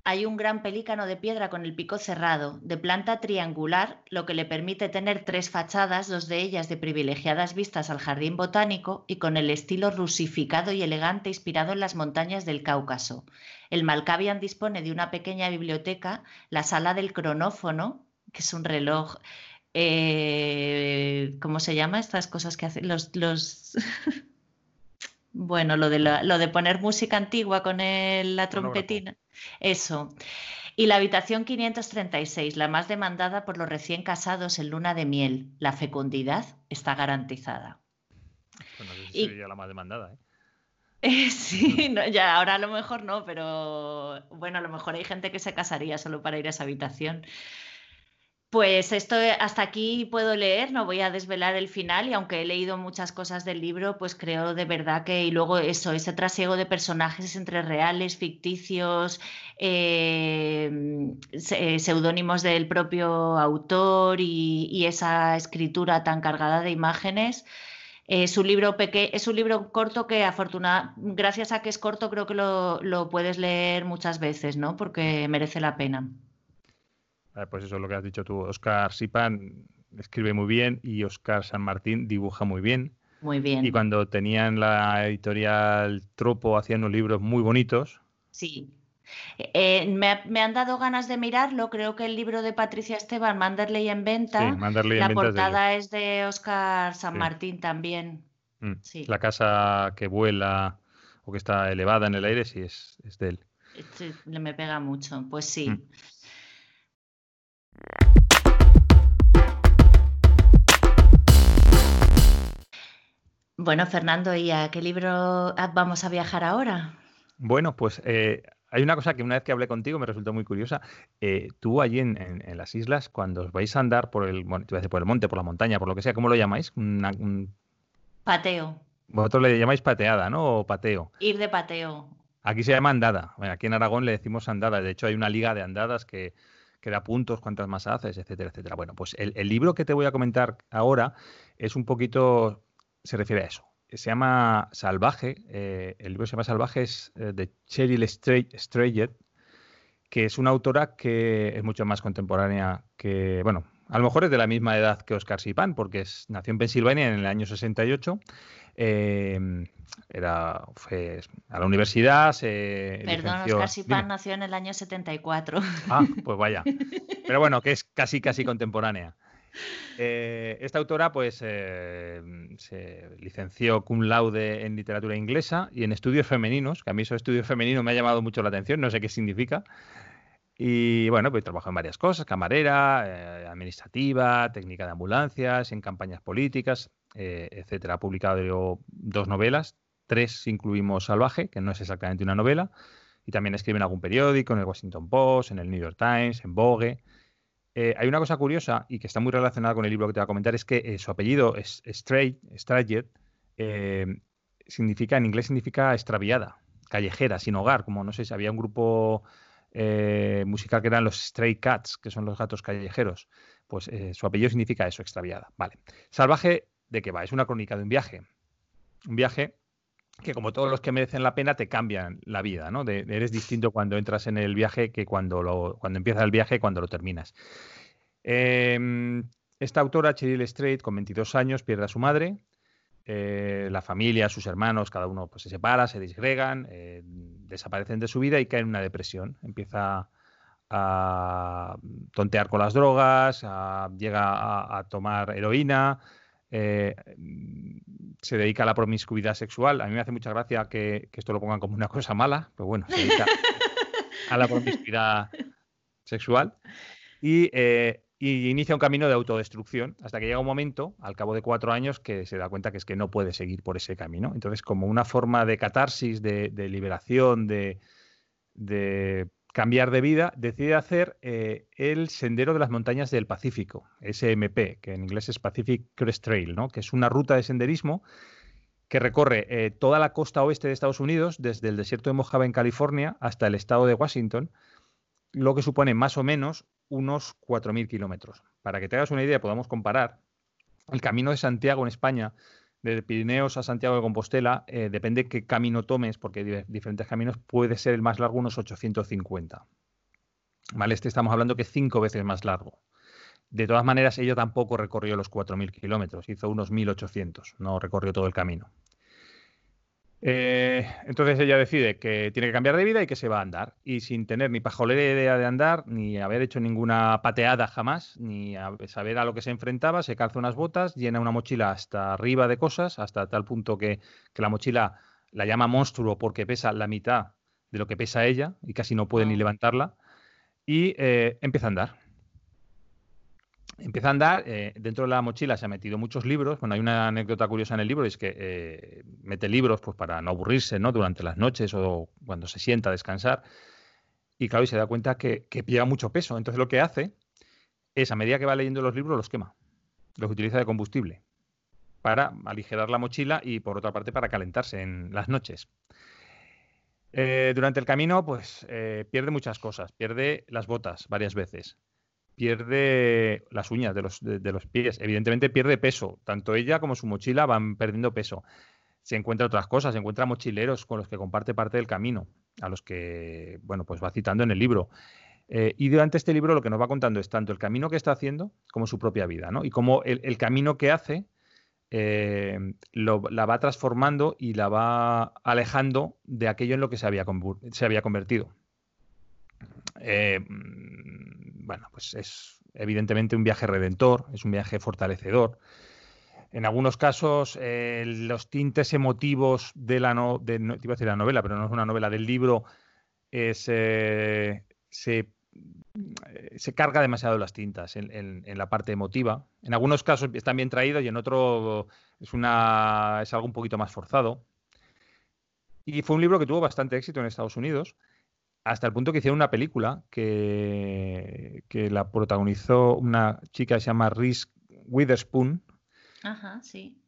Hay un gran pelícano de piedra con el pico cerrado, de planta triangular, lo que le permite tener tres fachadas, dos de ellas de privilegiadas vistas al jardín botánico y con el estilo rusificado y elegante inspirado en las montañas del Cáucaso. El Malkavian dispone de una pequeña biblioteca, la sala del cronófono, que es un reloj eh, ¿cómo se llama? Estas cosas que hacen los, los Bueno, lo de, lo de poner música antigua con la trompetina. Eso. Y la habitación 536, la más demandada por los recién casados en luna de miel. La fecundidad está garantizada. Bueno, y... sería la más demandada, ¿eh? sí, ya ahora a lo mejor no, pero bueno, a lo mejor hay gente que se casaría solo para ir a esa habitación. Pues esto hasta aquí puedo leer, no voy a desvelar el final y aunque he leído muchas cosas del libro, pues creo de verdad que y luego eso, ese trasiego de personajes entre reales, ficticios, eh, eh, seudónimos del propio autor y, esa escritura tan cargada de imágenes. Es un libro es un libro corto que afortunadamente, gracias a que es corto, creo que lo, lo puedes leer muchas veces, ¿no? Porque merece la pena. Ah, pues eso es lo que has dicho tú. Oscar Sipan escribe muy bien y Oscar San Martín dibuja muy bien. Muy bien. Y cuando tenían la editorial Tropo hacían unos libros muy bonitos. Sí. Eh, me, han dado ganas de mirarlo. Creo que el libro de Patricia Esteban, Manderley en venta, sí, la portada es de, Oscar San Martín también. Mm. Sí. La casa que vuela o que está elevada en el aire, sí, es, es de él. Le me pega mucho, pues sí. Mm. Bueno, Fernando, ¿y a qué libro vamos a viajar ahora? Bueno, pues eh, hay una cosa que una vez que hablé contigo me resultó muy curiosa. Eh, tú allí en, las islas, cuando os vais a andar por el, por el monte, por la montaña, por lo que sea, ¿cómo lo llamáis? Pateo. Vosotros le llamáis pateada, ¿no? O pateo. Ir de pateo. Aquí se llama andada. aquí en Aragón le decimos andada. De hecho, hay una liga de andadas que, que da puntos, cuántas más haces, etcétera, etcétera. Bueno, pues el, libro que te voy a comentar ahora es un poquito, se refiere a eso. Se llama Salvaje, eh, el libro se llama Salvaje, es eh, de Cheryl Strayed, que es una autora que es mucho más contemporánea que, bueno, a lo mejor es de la misma edad que Oscar Sipan, porque es, nació en Pensilvania en el año 68 Em, era, fue a la universidad, se Perdón, Oscar Sipan nació en el año 74. Ah, pues vaya. Pero bueno, que es casi, casi contemporánea. Eh, esta autora, pues, eh, se licenció cum laude en literatura inglesa y en estudios femeninos, que a mí esos estudios femeninos me ha llamado mucho la atención, no sé qué significa. Y bueno, pues trabajó en varias cosas, camarera, eh, administrativa, técnica de ambulancias, en campañas políticas. Eh, etcétera. Ha publicado dos novelas, tres incluimos Salvaje, que no es exactamente una novela, y también escribe en algún periódico, en el Washington Post, en el New York Times, en Vogue. Eh, hay una cosa curiosa y que está muy relacionada con el libro que te voy a comentar, es que su apellido es Stray, significa, en inglés significa extraviada, callejera, sin hogar, como no sé si había un grupo musical que eran los Stray Cats, que son los gatos callejeros. Pues su apellido significa eso, extraviada. Vale. Salvaje de qué va. Es una crónica de un viaje. Un viaje que como todos los que merecen la pena te cambian la vida, ¿no? eres distinto cuando entras en el viaje que cuando, lo, cuando empiezas el viaje y cuando lo terminas. Em, esta autora, Cheryl Strait, con 22 años, pierde a su madre. Eh, la familia, sus hermanos, cada uno pues, se separa, se disgregan, eh, desaparecen de su vida y cae en una depresión. Empieza a tontear con las drogas, llega a tomar heroína, eh, se dedica a la promiscuidad sexual. A mí me hace mucha gracia que, esto lo pongan como una cosa mala, pero bueno, se dedica a la promiscuidad sexual eh, y, inicia un camino de autodestrucción hasta que llega un momento, al cabo de cuatro años, que se da cuenta que es que no puede seguir por ese camino. Entonces, como una forma de catarsis, de, liberación, de cambiar de vida, decide hacer eh, el Sendero de las Montañas del Pacífico, SMP, que en inglés es Pacific Crest Trail, ¿no? que es una ruta de senderismo que recorre eh, toda la costa oeste de Estados Unidos, desde el desierto de Mojave en California hasta el estado de Washington, lo que supone más o menos unos 4.000 kilómetros. Para que te hagas una idea, podamos comparar, el Camino de Santiago en España de Pirineos a Santiago de Compostela, eh, depende qué camino tomes, porque hay diferentes caminos, puede ser el más largo unos 850. ¿Vale? Este estamos hablando que es cinco veces más largo. De todas maneras, ella tampoco recorrió los 4.000 kilómetros, hizo unos 1.800, no recorrió todo el camino. Eh, entonces ella decide que tiene que cambiar de vida y que se va a andar. Y sin tener ni pajolera idea de andar, ni haber hecho ninguna pateada jamás, ni saber a lo que se enfrentaba, se calza unas botas, llena una mochila hasta arriba de cosas, hasta tal punto que, la mochila la llama monstruo porque pesa la mitad de lo que pesa ella y casi no puede ni levantarla. Y eh, empieza a andar empieza a andar, eh, dentro de la mochila se ha metido muchos libros. Bueno, hay una anécdota curiosa en el libro, es que eh, mete libros pues, para no aburrirse ¿no? durante las noches o cuando se sienta a descansar. Y claro, y se da cuenta que, que mucho peso. Entonces lo que hace es a medida que va leyendo los libros los quema, los utiliza de combustible para aligerar la mochila y por otra parte para calentarse en las noches. Eh, durante el camino, pues pierde muchas cosas. Pierde las botas varias veces. Pierde las uñas de los, de los, pies. Evidentemente pierde peso. Tanto ella como su mochila van perdiendo peso. Se encuentra otras cosas. Se encuentra mochileros con los que comparte parte del camino, a los que, bueno, pues va citando en el libro. Eh, y durante este libro lo que nos va contando es tanto el camino que está haciendo como su propia vida, ¿no? Y cómo el, camino que hace eh, la va transformando y la va alejando de aquello en lo que se había, se había convertido. Eh, bueno, pues es evidentemente un viaje redentor, es un viaje fortalecedor. En algunos casos, los tintes emotivos de la, no, de, iba a decir la novela, pero no es una novela del libro, se eh, se carga demasiado las tintas en, la parte emotiva. En algunos casos están bien traídos y en otro es, una, es algo un poquito más forzado. Y fue un libro que tuvo bastante éxito en Estados Unidos, hasta el punto que hicieron una película que, que la protagonizó una chica que se llama Reese Witherspoon. Ajá, sí.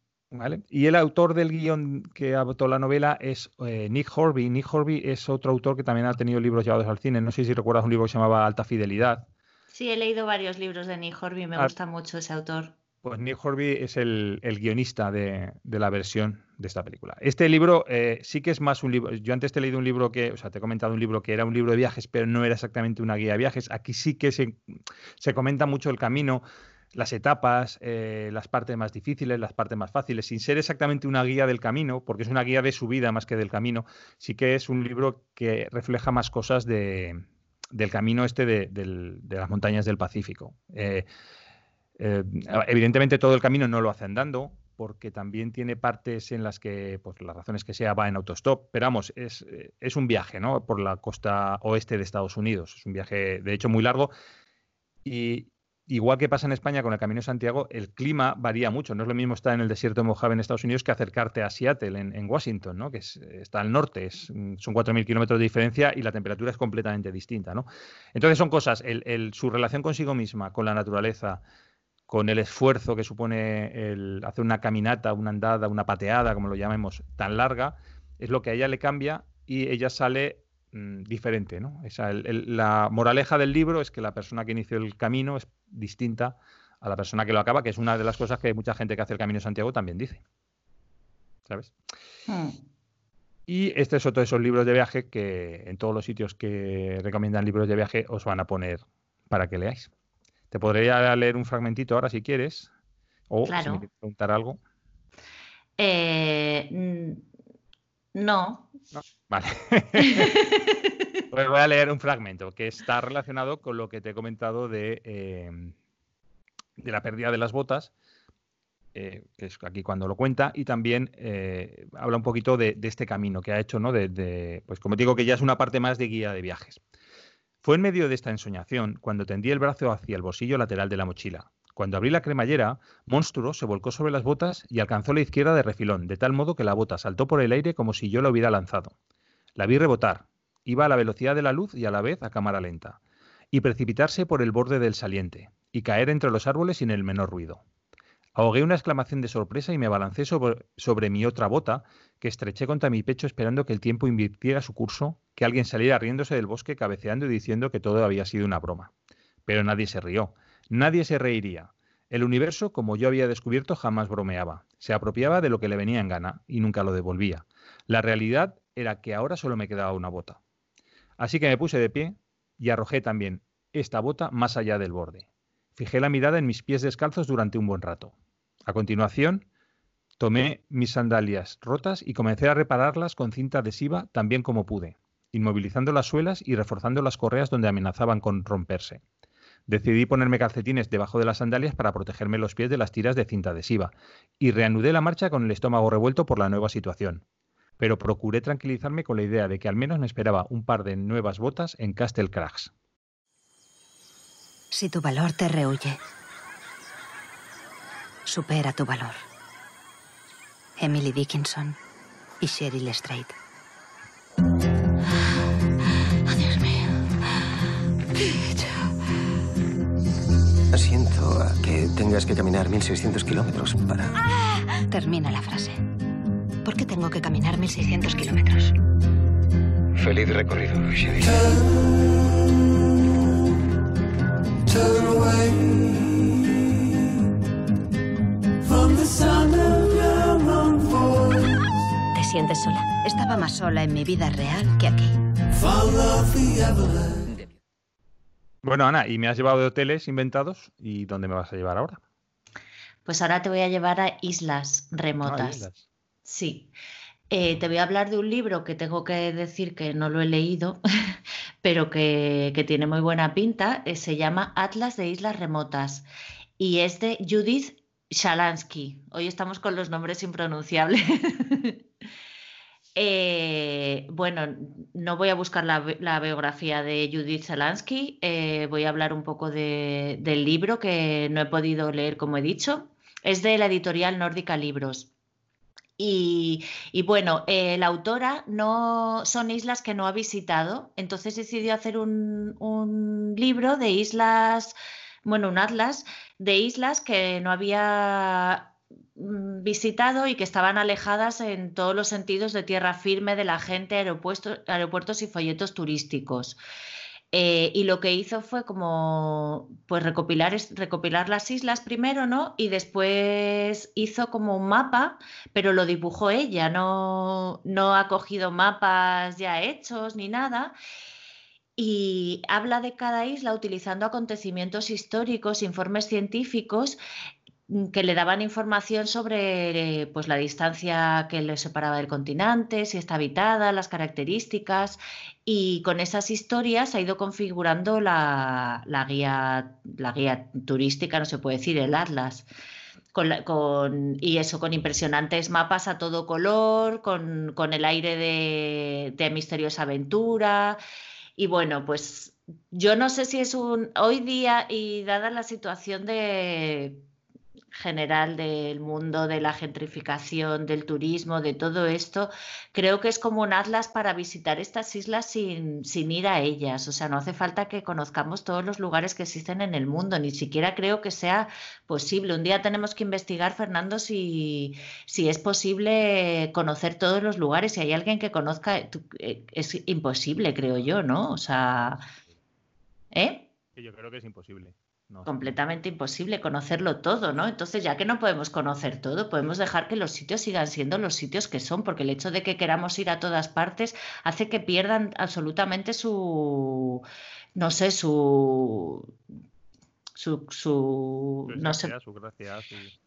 Y el autor del guion que adoptó la novela es eh, Nick Horby. Nick Horby es otro autor que también ha tenido libros llevados al cine. No sé si recuerdas un libro que se llamaba Alta Fidelidad. Sí, he leído varios libros de Nick Horby, me ah. gusta mucho ese autor. Pues Nick Horby es el, guionista de, la versión de esta película. Este libro eh, sí que es más un libro. Yo antes te he leído un libro que, o sea, te he comentado un libro que era un libro de viajes, pero no era exactamente una guía de viajes. Aquí sí que se, se comenta mucho el camino las etapas, eh, las partes más difíciles, las partes más fáciles, sin ser exactamente una guía del camino, porque es una guía de su vida más que del camino, sí que es un libro que refleja más cosas de, del camino este de, las montañas del Pacífico. Eh, evidentemente todo el camino no lo hace andando, porque también tiene partes en las que, por las razones que sea, va en autostop. Pero vamos, es, es, un viaje, ¿no? Por la costa oeste de Estados Unidos. Es un viaje, de hecho, muy largo. Y, igual que pasa en España con el Camino de Santiago, el clima varía mucho. No es lo mismo estar en el desierto de Mojave en Estados Unidos que acercarte a Seattle, en, Washington, ¿no? que está al norte. son 4.000 kilómetros de diferencia y la temperatura es completamente distinta. ¿no? Entonces son cosas, su relación consigo misma, con la naturaleza, con el esfuerzo que supone el hacer una caminata, una andada, una pateada, como lo llamemos, tan larga, es lo que a ella le cambia y ella sale Mm, diferente. ¿no? la moraleja del libro es que la persona que inició el camino es distinta a la persona que lo acaba, que es una de las cosas que mucha gente que hace el Camino de Santiago también dice. ¿Sabes? Hmm. Y este es otro de esos libros de viaje que en todos los sitios que recomiendan libros de viaje os van a poner para que leáis. Te podría leer un fragmentito ahora si quieres, o si me quieres preguntar algo. Eh, no. Vale. pues voy a leer un fragmento que está relacionado con lo que te he comentado de, eh, de la pérdida de las botas, eh, que es aquí cuando lo cuenta, y también eh, habla un poquito de, este camino que ha hecho, ¿no? De, pues como digo, que ya es una parte más de guía de viajes. Fue en medio de esta ensoñación cuando tendí el brazo hacia el bolsillo lateral de la mochila. Cuando abrí la cremallera, Monstruo se volcó sobre las botas y alcanzó la izquierda de refilón, de tal modo que la bota saltó por el aire como si yo la hubiera lanzado. La vi rebotar, iba a la velocidad de la luz y a la vez a cámara lenta, y precipitarse por el borde del saliente, y caer entre los árboles sin el menor ruido. Ahogué una exclamación de sorpresa y me abalancé sobre, sobre, mi otra bota, que estreché contra mi pecho esperando que el tiempo invirtiera su curso, que alguien saliera riéndose del bosque cabeceando y diciendo que todo había sido una broma. Pero nadie se rió, Nadie se reiría. El universo, como yo había descubierto, jamás bromeaba. Se apropiaba de lo que le venía en gana y nunca lo devolvía. La realidad era que ahora solo me quedaba una bota. Así que me puse de pie y arrojé también esta bota más allá del borde. Fijé la mirada en mis pies descalzos durante un buen rato. A continuación, tomé mis sandalias rotas y comencé a repararlas con cinta adhesiva tan bien como pude, inmovilizando las suelas y reforzando las correas donde amenazaban con romperse. Decidí ponerme calcetines debajo de las sandalias para protegerme los pies de las tiras de cinta adhesiva, y reanudé la marcha con el estómago revuelto por la nueva situación. Pero procuré tranquilizarme con la idea de que al menos me esperaba un par de nuevas botas en Castle Crags. Si tu valor te rehuye, supera tu valor. Emily Dickinson y Cheryl Strait. que tengas que caminar 1.600 kilómetros para... Termina la frase. ¿Por qué tengo que caminar 1.600 kilómetros? Feliz recorrido, Sherry. ¿Te sientes sola? Estaba más sola en mi vida real que aquí. Bueno, Ana, y me has llevado de hoteles inventados. ¿Y dónde me vas a llevar ahora? Pues ahora te voy a llevar a islas Ah, remotas. islas. Sí. Eh, te voy a hablar de un libro que tengo que decir que no lo he leído, pero que, que tiene muy buena pinta. eh, se llama Atlas de Islas Remotas y es de Judith Shalansky. Hoy estamos con los nombres impronunciables. Eh, bueno, no voy a buscar la, bi- la biografía de Judith Shalansky, eh, voy a hablar un poco de- del libro que no he podido leer, como he dicho. Es de la editorial Nórdica Libros. Y, bueno, eh, la autora no son islas que no ha visitado, entonces decidió hacer un, un libro de islas, bueno, un atlas de islas que no había visitado y que estaban alejadas en todos los sentidos de tierra firme de la gente, aeropuertos, aeropuertos y folletos turísticos. Eh, y lo que hizo fue como pues recopilar, recopilar las islas primero, ¿no? Y después hizo como un mapa, pero lo dibujó ella, no, no ha cogido mapas ya hechos ni nada. Y habla de cada isla utilizando acontecimientos históricos, informes científicos mm, que le daban información sobre eh, pues, la distancia que le separaba del continente, si está habitada, las características, y con esas historias ha ido configurando la, la guía, la guía turística, no se puede decir, el atlas. Con con- y eso, con impresionantes mapas a todo color, con, con el aire de, de misteriosa aventura. Y bueno, pues yo no sé si es un... Hoy día, y dada la situación de general del mundo, de la gentrificación, del turismo, de todo esto, creo que es como un atlas para visitar estas islas sin, sin ir a ellas. O sea, no hace falta que conozcamos todos los lugares que existen en el mundo, ni siquiera creo que sea posible. Un día tenemos que investigar, Fernando, si, si es posible conocer todos los lugares. Si hay alguien que conozca, eh, es imposible, creo yo, ¿no? O sea, ¿eh? Yo creo que es imposible. No. completamente imposible conocerlo todo, ¿no? Entonces, ya que no podemos conocer todo, podemos dejar que los sitios sigan siendo los sitios que son, porque el hecho de que queramos ir a todas partes hace que pierdan absolutamente su, no sé, su, su, no sé, su-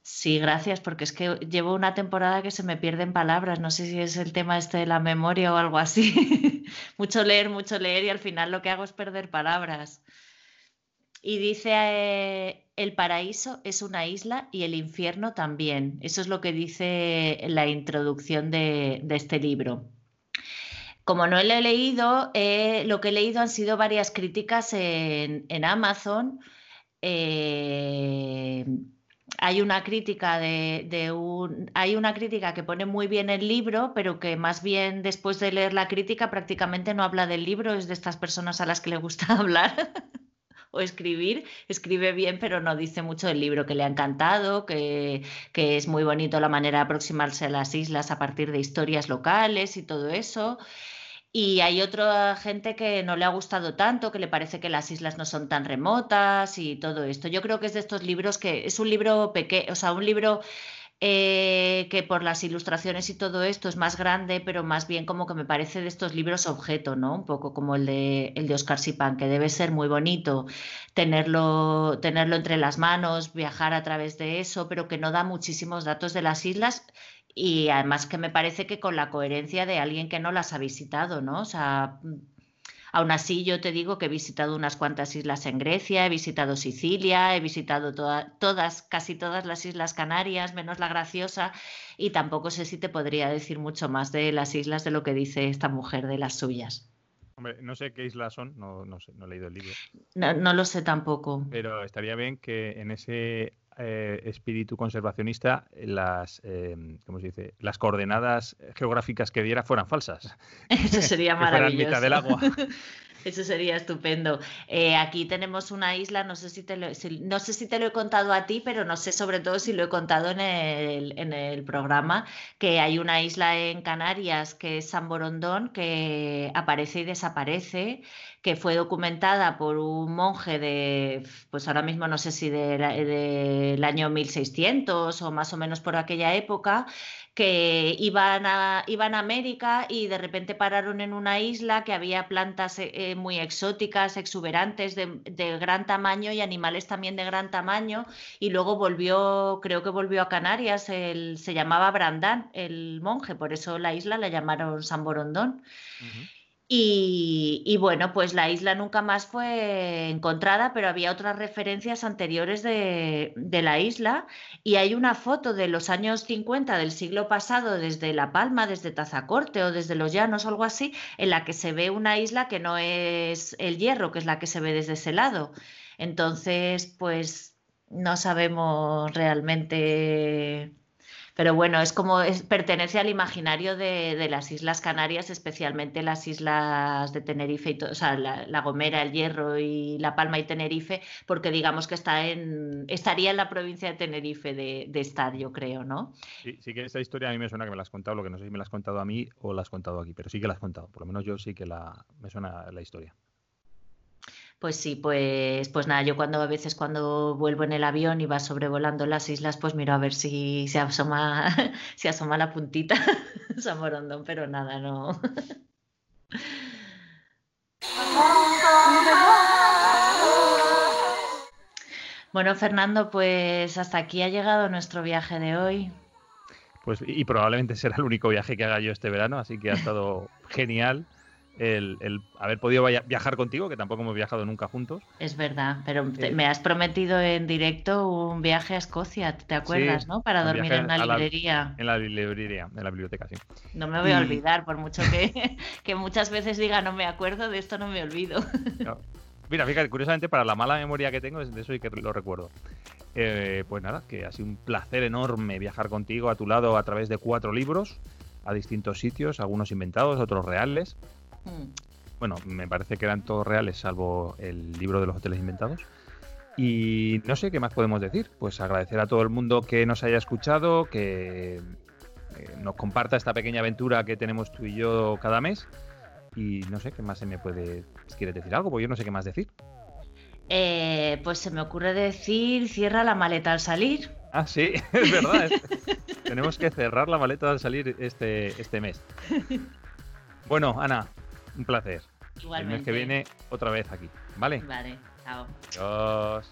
Sí, gracias, porque es que llevo una temporada que se me pierden palabras. No sé si es el tema este de la memoria o algo así. mucho leer, mucho leer y al final lo que hago es perder palabras. Y dice, eh, el paraíso es una isla y el infierno también. Eso es lo que dice la introducción de, este libro. Como no lo he leído, eh, lo que he leído han sido varias críticas en, en Amazon. Eh, hay una crítica de, de un, hay una crítica que pone muy bien el libro, pero que más bien después de leer la crítica prácticamente no habla del libro, es de estas personas a las que le gusta hablar o escribir, escribe bien, pero no dice mucho del libro, que le ha encantado, que, que es muy bonito la manera de aproximarse a las islas a partir de historias locales y todo eso. Y hay otra gente que no le ha gustado tanto, que le parece que las islas no son tan remotas y todo esto. Yo creo que es de estos libros que es un libro pequeño, o sea, un libro eh, que por las ilustraciones y todo esto es más grande, pero más bien como que me parece de estos libros objeto, ¿no? Un poco como el de, el de Oscar Sipan, que debe ser muy bonito tenerlo, tenerlo entre las manos, viajar a través de eso, pero que no da muchísimos datos de las islas y además que me parece que con la coherencia de alguien que no las ha visitado, ¿no? Aún así yo te digo que he visitado unas cuantas islas en Grecia, he visitado Sicilia, he visitado toda- todas, casi todas las Islas Canarias, menos la Graciosa, y tampoco sé si te podría decir mucho más de las islas de lo que dice esta mujer de las suyas. Hombre, no sé qué islas son, no, no sé, no he leído el libro. No, no lo sé tampoco. Pero estaría bien que en ese eh, espíritu conservacionista las, eh, ¿cómo se dice? Las coordenadas geográficas que diera fueran falsas. Eso sería que fueran maravilloso. mitad del agua. Eso sería estupendo. Eh, aquí tenemos una isla, no sé si, te lo, no sé si te lo he contado a ti, pero no sé sobre todo si lo he contado en el, en el programa, que hay una isla en Canarias que es San Borondón, que aparece y desaparece, que fue documentada por un monje de, pues ahora mismo no sé si del año 1600 o más o menos por aquella época, que iban a, iban a América y de repente pararon en una isla que había plantas eh, muy exóticas, exuberantes, de, gran tamaño y animales también de gran tamaño. Y luego volvió, creo que volvió a Canarias, se llamaba Brandán, el monje, por eso la isla la llamaron San Borondón. Y, bueno, pues la isla nunca más fue encontrada, pero había otras referencias anteriores de, la isla y hay una foto de los años 50 del siglo pasado desde La Palma, desde Tazacorte o desde Los Llanos algo así, en la que se ve una isla que no es el hierro, que es la que se ve desde ese lado. Entonces, pues no sabemos realmente pero bueno, es como es, pertenece al imaginario de, las Islas Canarias, especialmente las islas de Tenerife, y o sea, la, Gomera, el Hierro y La Palma y Tenerife, porque digamos que está en, estaría en la provincia de Tenerife de, estar, yo creo, ¿no? Sí, sí que esta historia a mí me suena que me la has contado, lo que no sé si me la has contado a mí o la has contado aquí, pero sí que la has contado, por lo menos yo sí que la, me suena la historia. Pues sí, pues, pues nada, yo cuando a veces cuando vuelvo en el avión y va sobrevolando las islas, pues miro a ver si se asoma, asoma la puntita San Morondón, pero nada, no. Bueno, Fernando, pues hasta aquí ha llegado nuestro viaje de hoy. Pues y probablemente será el único viaje que haga yo este verano, así que ha estado genial el, haber podido viajar contigo, que tampoco hemos viajado nunca juntos. Es verdad, pero eh, me has prometido en directo un viaje a Escocia, ¿te acuerdas, no? Para dormir en una librería. en la librería, en la biblioteca, sí. No me voy a olvidar, por mucho que, que, muchas veces diga no me acuerdo, de esto no me olvido. Mira, fíjate, curiosamente, para la mala memoria que tengo, de eso y que lo recuerdo. Eh, pues nada, que ha sido un placer enorme viajar contigo a tu lado a través de cuatro libros a distintos sitios, algunos inventados, otros reales. Mm. Bueno, me parece que eran todos reales, salvo el libro de los hoteles inventados. Y no sé qué más podemos decir. Pues agradecer a todo el mundo que nos haya escuchado, que, nos comparta esta pequeña aventura que tenemos tú y yo cada mes. Y no sé qué más se me puede. ¿Quieres decir algo? Pues yo no sé qué más decir. Eh, pues se me ocurre decir: cierra la maleta al salir. Ah, sí, es verdad. Tenemos que cerrar la maleta al salir este, este mes. Bueno, Ana, un placer. Igualmente. El mes que viene, otra vez aquí. ¿Vale? Vale, chao. Adiós.